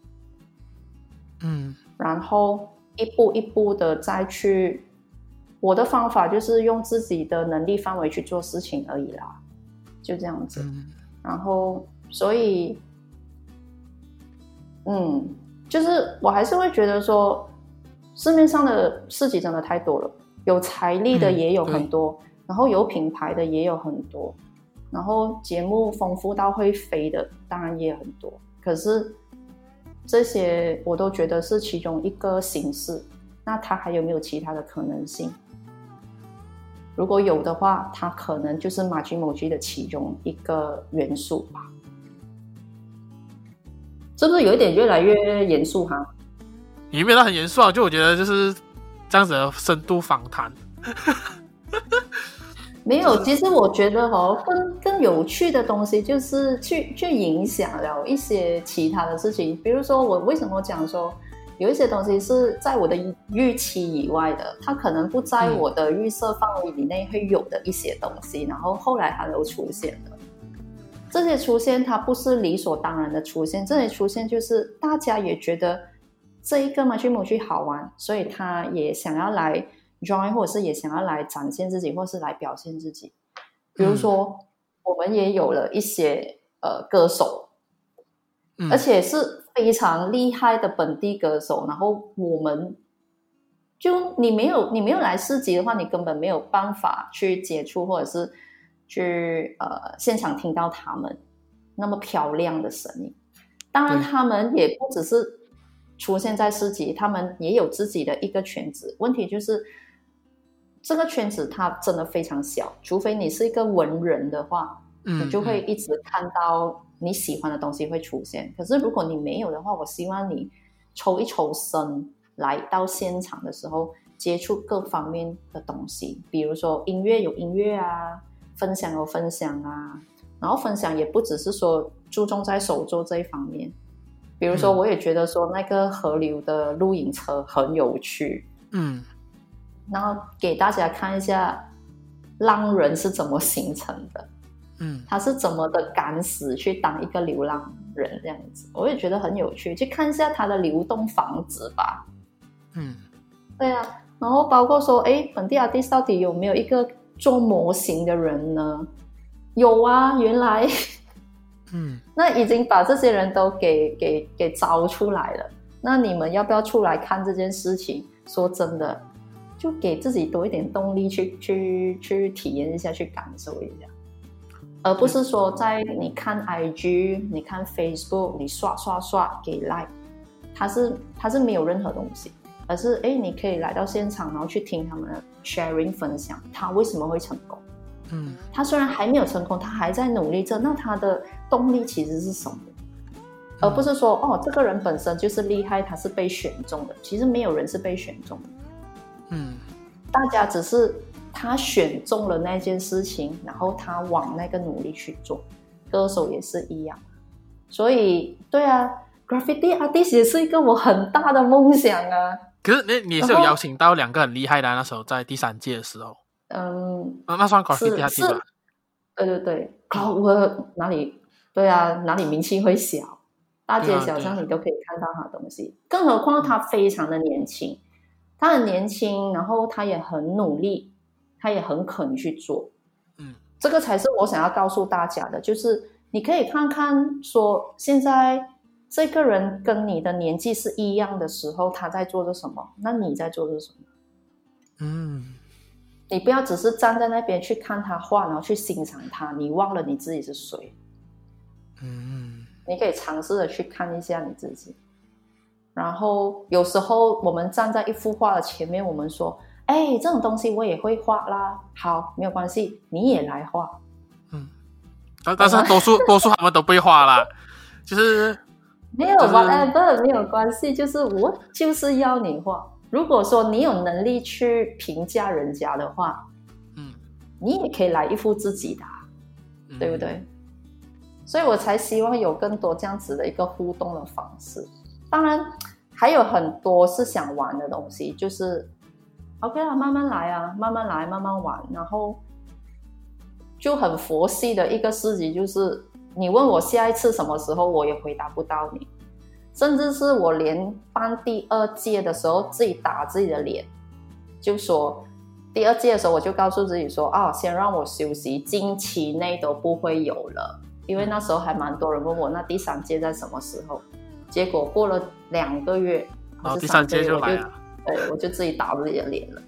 [SPEAKER 1] 嗯，
[SPEAKER 2] 然后一步一步的再去，我的方法就是用自己的能力范围去做事情而已啦，就这样子。
[SPEAKER 1] 嗯、
[SPEAKER 2] 然后，所以，嗯，就是我还是会觉得说，市面上的市集真的太多了，有财力的也有很多，嗯、然后有品牌的也有很多，然后节目丰富到会飞的当然也很多，可是。这些我都觉得是其中一个形式，那它还有没有其他的可能性？如果有的话，它可能就是 Majimoji 的其中一个元素吧。是不是有一点越来越严肃哈？
[SPEAKER 1] 也没有很严肃啊，就我觉得就是这样子的深度访谈。
[SPEAKER 2] 没有，其实我觉得哦，更更有趣的东西就是去去影响了一些其他的事情。比如说，我为什么讲说有一些东西是在我的预期以外的，它可能不在我的预设范围以内会有的一些东西，然后后来它都出现了。这些出现它不是理所当然的出现，这些出现就是大家也觉得这一个 Majimoji 好玩，所以他也想要来。join 或者是也想要来展现自己，或是来表现自己。比如说，嗯、我们也有了一些呃歌手，嗯、而且是非常厉害的本地歌手。然后我们就你没有你没有来市集的话，你根本没有办法去接触，或者是去呃现场听到他们那么漂亮的声音。当然，他们也不只是出现在市集，他们也有自己的一个圈子。问题就是。这个圈子它真的非常小，除非你是一个文人的话，嗯，你就会一直看到你喜欢的东西会出现。嗯、可是如果你没有的话，我希望你抽一抽身，来到现场的时候接触各方面的东西，比如说音乐有音乐啊，分享有分享啊，然后分享也不只是说注重在手作这一方面，比如说我也觉得说那个河流的露营车很有趣，嗯。然后给大家看一下浪人是怎么形成的，嗯，他是怎么的敢死去当一个流浪人这样子，我也觉得很有趣，去看一下他的流动房子吧，
[SPEAKER 1] 嗯，
[SPEAKER 2] 对啊，然后包括说，哎，本地 artist 到底有没有一个做模型的人呢？有啊，原来，
[SPEAKER 1] 嗯，
[SPEAKER 2] 那已经把这些人都给给给招出来了。那你们要不要出来看这件事情？说真的，就给自己多一点动力去去去体验一下，去感受一下，而不是说在你看 IG、你看 Facebook、你刷刷刷给 like，它是它是没有任何东西，而是哎，你可以来到现场，然后去听他们 sharing 分享，他为什么会成功。
[SPEAKER 1] 嗯，
[SPEAKER 2] 他虽然还没有成功，他还在努力着。那他的动力其实是什么？嗯、而不是说哦，这个人本身就是厉害，他是被选中的。其实没有人是被选中的。
[SPEAKER 1] 嗯，
[SPEAKER 2] 大家只是他选中了那件事情，然后他往那个努力去做。歌手也是一样。所以，对啊，Graffiti Artist 也是一个我很大的梦想啊。
[SPEAKER 1] 可是你你也是有邀请到两个很厉害的，那时候在第三届的时候。
[SPEAKER 2] 嗯，
[SPEAKER 1] 那算 graffiti 是对？
[SPEAKER 2] 对对对，我哪里对啊，哪里名气会小？大街小巷你都可以看到他的东西。更何况他非常的年轻，他很年轻，然后他也很努力，他也很肯去做。
[SPEAKER 1] 嗯，
[SPEAKER 2] 这个才是我想要告诉大家的，就是你可以看看说，现在这个人跟你的年纪是一样的时候，他在做着什么？那你在做着什么？
[SPEAKER 1] 嗯。
[SPEAKER 2] 你不要只是站在那边去看他画，然后去欣赏他，你忘了你自己是谁。
[SPEAKER 1] 嗯，
[SPEAKER 2] 你可以尝试着去看一下你自己。然后有时候我们站在一幅画的前面，我们说：“哎，这种东西我也会画啦。”好，没有关系，你也来画。
[SPEAKER 1] 嗯，但但是多数 多数他们都不会画啦，就是
[SPEAKER 2] 没有 whatever，没有关系，就是我就是要你画。如果说你有能力去评价人家的话，
[SPEAKER 1] 嗯，
[SPEAKER 2] 你也可以来一副自己的，嗯、对不对？所以我才希望有更多这样子的一个互动的方式。当然，还有很多是想玩的东西，就是 OK 啊，慢慢来啊，慢慢来，慢慢玩。然后就很佛系的一个事情，就是你问我下一次什么时候，我也回答不到你。甚至是我连办第二届的时候，自己打自己的脸，就说第二届的时候，我就告诉自己说啊，先让我休息，近期内都不会有了，因为那时候还蛮多人问我，那第三届在什么时候？结果过了两个月，
[SPEAKER 1] 哦，第三届就来了，
[SPEAKER 2] 对，我就自己打自己的脸了。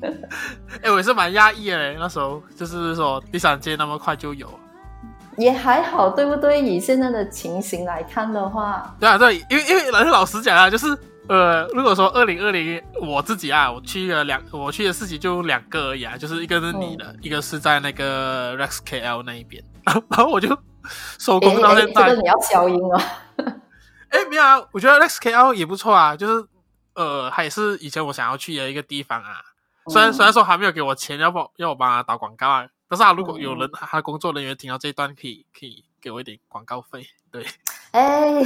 [SPEAKER 1] 哎、欸，我也是蛮压抑的，那时候就是说第三届那么快就有。
[SPEAKER 2] 也还好，对不对？以现在的情形来看的话，
[SPEAKER 1] 对啊，对，因为因为老老实讲啊，就是呃，如果说二零二零我自己啊，我去了两，我去的市集就两个而已啊，就是一个是你的，嗯、一个是在那个 Rex KL 那一边，然后我就收工到现在。
[SPEAKER 2] 这个你要消音哦。
[SPEAKER 1] 哎，没有啊，我觉得 Rex KL 也不错啊，就是呃，还是以前我想要去的一个地方啊。虽然、嗯、虽然说还没有给我钱，要不要我帮他打广告啊？但是啊，如果有人，他的工作人员听到这一段，可以可以给我一点广告费，对。
[SPEAKER 2] 哎，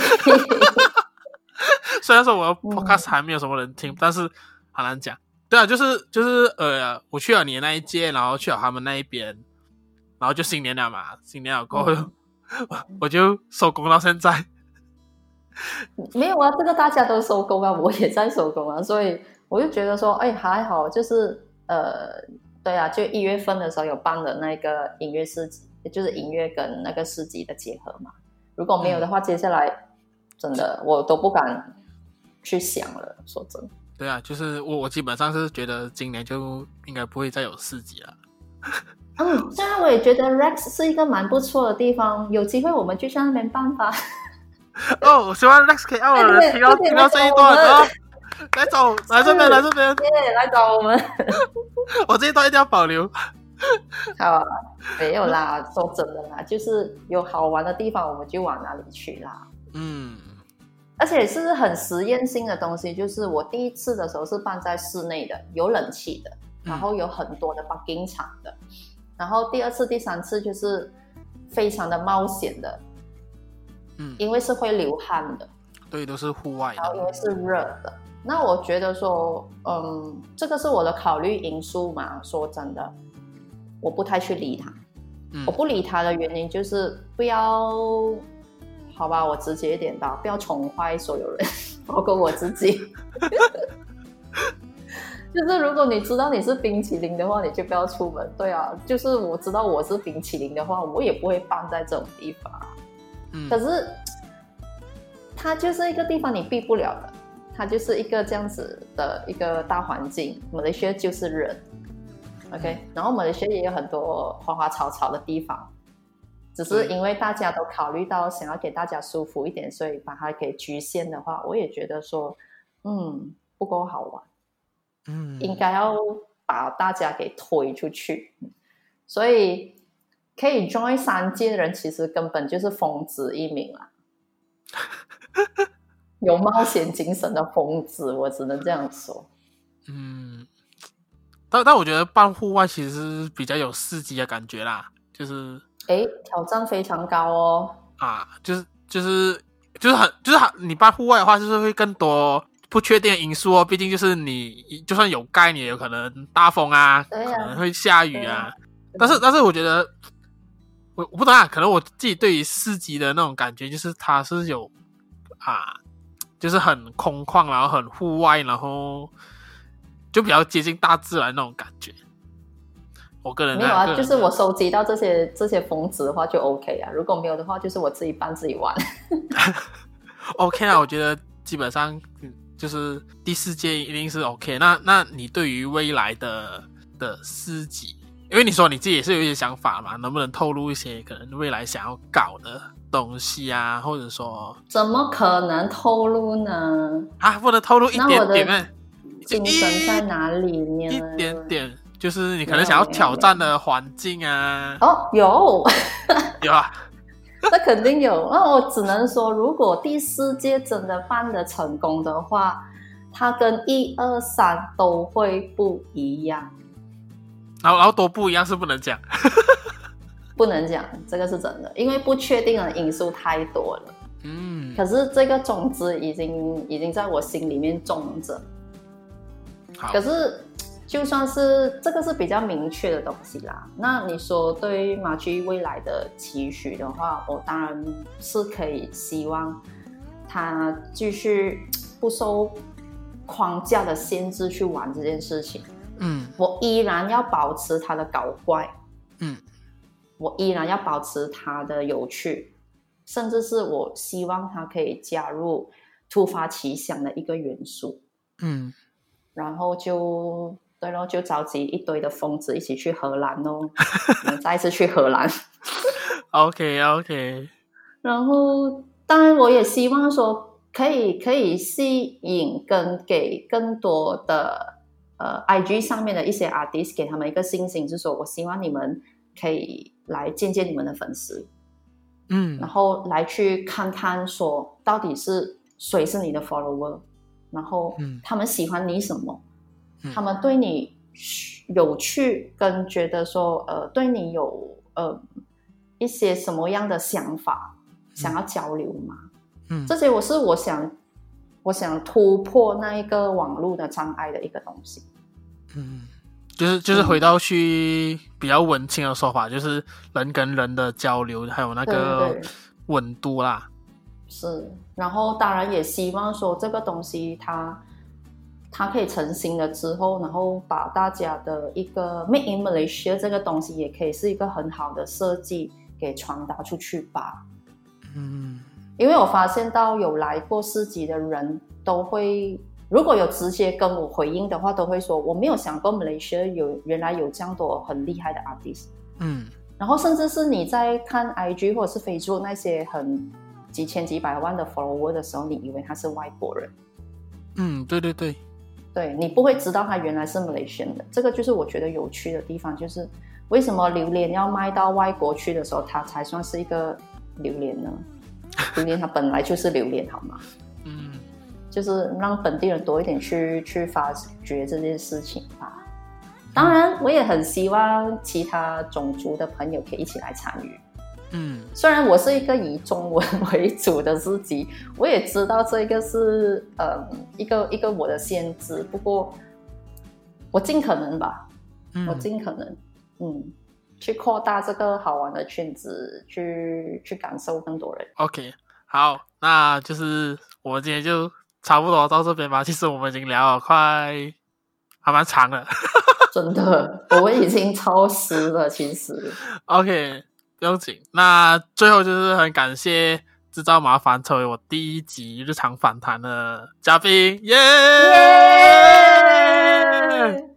[SPEAKER 1] 虽然说我的 podcast 还没有什么人听，嗯、但是很难讲。对啊，就是就是呃，我去了你的那一届，然后去了他们那一边，然后就新年了嘛，新年了过后，嗯、我就收工到现在。
[SPEAKER 2] 没有啊，这个大家都收工啊，我也在收工啊，所以我就觉得说，哎，还好，就是呃。对啊，就一月份的时候有办了那个音乐市集，就是音乐跟那个市集的结合嘛。如果没有的话，嗯、接下来真的我都不敢去想了。说真的，
[SPEAKER 1] 对啊，就是我我基本上是觉得今年就应该不会再有市集了。
[SPEAKER 2] 嗯，虽然我也觉得 Rex 是一个蛮不错的地方，有机会我们就去那边办吧。
[SPEAKER 1] 哦，我希望 Rex 可以让我们听到听到这一段啊。来找，来这边，来这边，
[SPEAKER 2] 耶，来找我们。
[SPEAKER 1] 我这一段一定要保留。
[SPEAKER 2] 好啊，没有啦，说真的啦，就是有好玩的地方，我们就往哪里去啦。
[SPEAKER 1] 嗯，
[SPEAKER 2] 而且是很实验性的东西，就是我第一次的时候是办在室内的，有冷气的，然后有很多的 bugging 场的，嗯、然后第二次、第三次就是非常的冒险的，
[SPEAKER 1] 嗯，
[SPEAKER 2] 因为是会流汗的，
[SPEAKER 1] 对，都是户外的，
[SPEAKER 2] 然后因为是热的。那我觉得说，嗯，这个是我的考虑因素嘛。说真的，我不太去理他。
[SPEAKER 1] 嗯、
[SPEAKER 2] 我不理他的原因就是不要，好吧，我直接一点吧，不要宠坏所有人，包括我自己。就是如果你知道你是冰淇淋的话，你就不要出门。对啊，就是我知道我是冰淇淋的话，我也不会放在这种地方。嗯，可是它就是一个地方你避不了的，它就是一个这样子的一个大环境。马来西亚就是人，OK，嗯，然后马来西亚也有很多花花草草的地方，只是因为大家都考虑到想要给大家舒服一点，所以把它给局限的话，我也觉得说，嗯，不够好玩。嗯，应该要把大家给推出去，所以可以 join 三届的人，其实根本就是疯子一名啊，有冒险精神的疯子，我只能这样说。
[SPEAKER 1] 嗯，但但我觉得办户外其实比较有刺激的感觉啦，就是
[SPEAKER 2] 哎，挑战非常高哦。
[SPEAKER 1] 啊，就是就是就是很就是很，你办户外的话，就是会更多。不确定因素哦，毕竟就是你就算有盖，你也有可能大风啊，可能会下雨啊。但是但是我觉得，我我不懂啊，可能我自己对于四级的那种感觉，就是它是有啊，就是很空旷，然后很户外，然后就比较接近大自然那种感觉。我个人
[SPEAKER 2] 没有啊，就是我收集到这些这些疯子的话就 OK 啊，如果没有的话，就是我自己办自己玩。
[SPEAKER 1] OK 啊，我觉得基本上嗯。就是第四届一定是 OK，那那你对于未来的的市集，因为你说你自己也是有一些想法嘛，能不能透露一些可能未来想要搞的东西啊，或者说
[SPEAKER 2] 怎么可能透露呢？
[SPEAKER 1] 啊，不能透露一点点吗？
[SPEAKER 2] 精神在哪里面？
[SPEAKER 1] 一点点，就是你可能想要挑战的环境啊。
[SPEAKER 2] 哦，有，
[SPEAKER 1] 有啊。
[SPEAKER 2] 那肯定有，那我只能说，如果第四届真的办的成功的话，它跟一二三都会不一样。
[SPEAKER 1] 然后，然后多不一样是不能讲，
[SPEAKER 2] 不能讲，这个是真的，因为不确定的因素太多了。嗯，可是这个种子已经已经在我心里面种着。好，可是。就算是这个是比较明确的东西啦，那你说对于马駒未来的期许的话，我当然是可以希望他继续不受框架的限制去玩这件事情。嗯，我依然要保持他的搞怪。嗯，我依然要保持它的有趣，甚至是我希望它可以加入突发奇想的一个元素。嗯，然后就。对咯，就召集一堆的疯子一起去荷兰哦，我们再一次去荷兰。
[SPEAKER 1] OK OK。
[SPEAKER 2] 然后，当然我也希望说，可以可以吸引跟给更多的呃 IG 上面的一些 artist，给他们一个信心，就是说我希望你们可以来见见你们的粉丝，嗯，然后来去看看说到底是谁是你的 follower，然后他们喜欢你什么。他们对你有趣，跟觉得说，呃，对你有呃一些什么样的想法，想要交流吗？嗯，这些我是我想，我想突破那一个网络的障碍的一个东西。
[SPEAKER 1] 嗯，就是就是回到去比较文青的说法，就是人跟人的交流，还有那个温度啦。
[SPEAKER 2] 是，然后当然也希望说这个东西它。它可以成型了之后，然后把大家的一个 make in Malaysia 这个东西，也可以是一个很好的设计给传达出去吧。嗯，因为我发现到有来过市集的人都会，如果有直接跟我回应的话，都会说我没有想过 Malaysia 有原来有这样多很厉害的 artist。嗯，然后甚至是你在看 IG 或者是 Facebook 那些很几千几百万的 follower 的时候，你以为他是外国人。
[SPEAKER 1] 嗯，对对对。
[SPEAKER 2] 对，你不会知道他原来是 Malaysian 的，这个就是我觉得有趣的地方，就是为什么榴莲要卖到外国去的时候，它才算是一个榴莲呢？榴莲它本来就是榴莲，好吗？嗯，就是让本地人多一点去去发掘这件事情吧。当然，我也很希望其他种族的朋友可以一起来参与。嗯，虽然我是一个以中文为主的自己，我也知道这个是呃一个一个我的限制，不过我尽可能吧，嗯、我尽可能嗯去扩大这个好玩的圈子，去去感受更多人。
[SPEAKER 1] OK，好，那就是我们今天就差不多到这边吧。其实我们已经聊了快还蛮长了。
[SPEAKER 2] 真的，我们已经超时了，其实。
[SPEAKER 1] OK，不用紧。那最后就是很感谢制造麻烦成为我第一集日常访谈的嘉宾，耶、yeah! yeah!！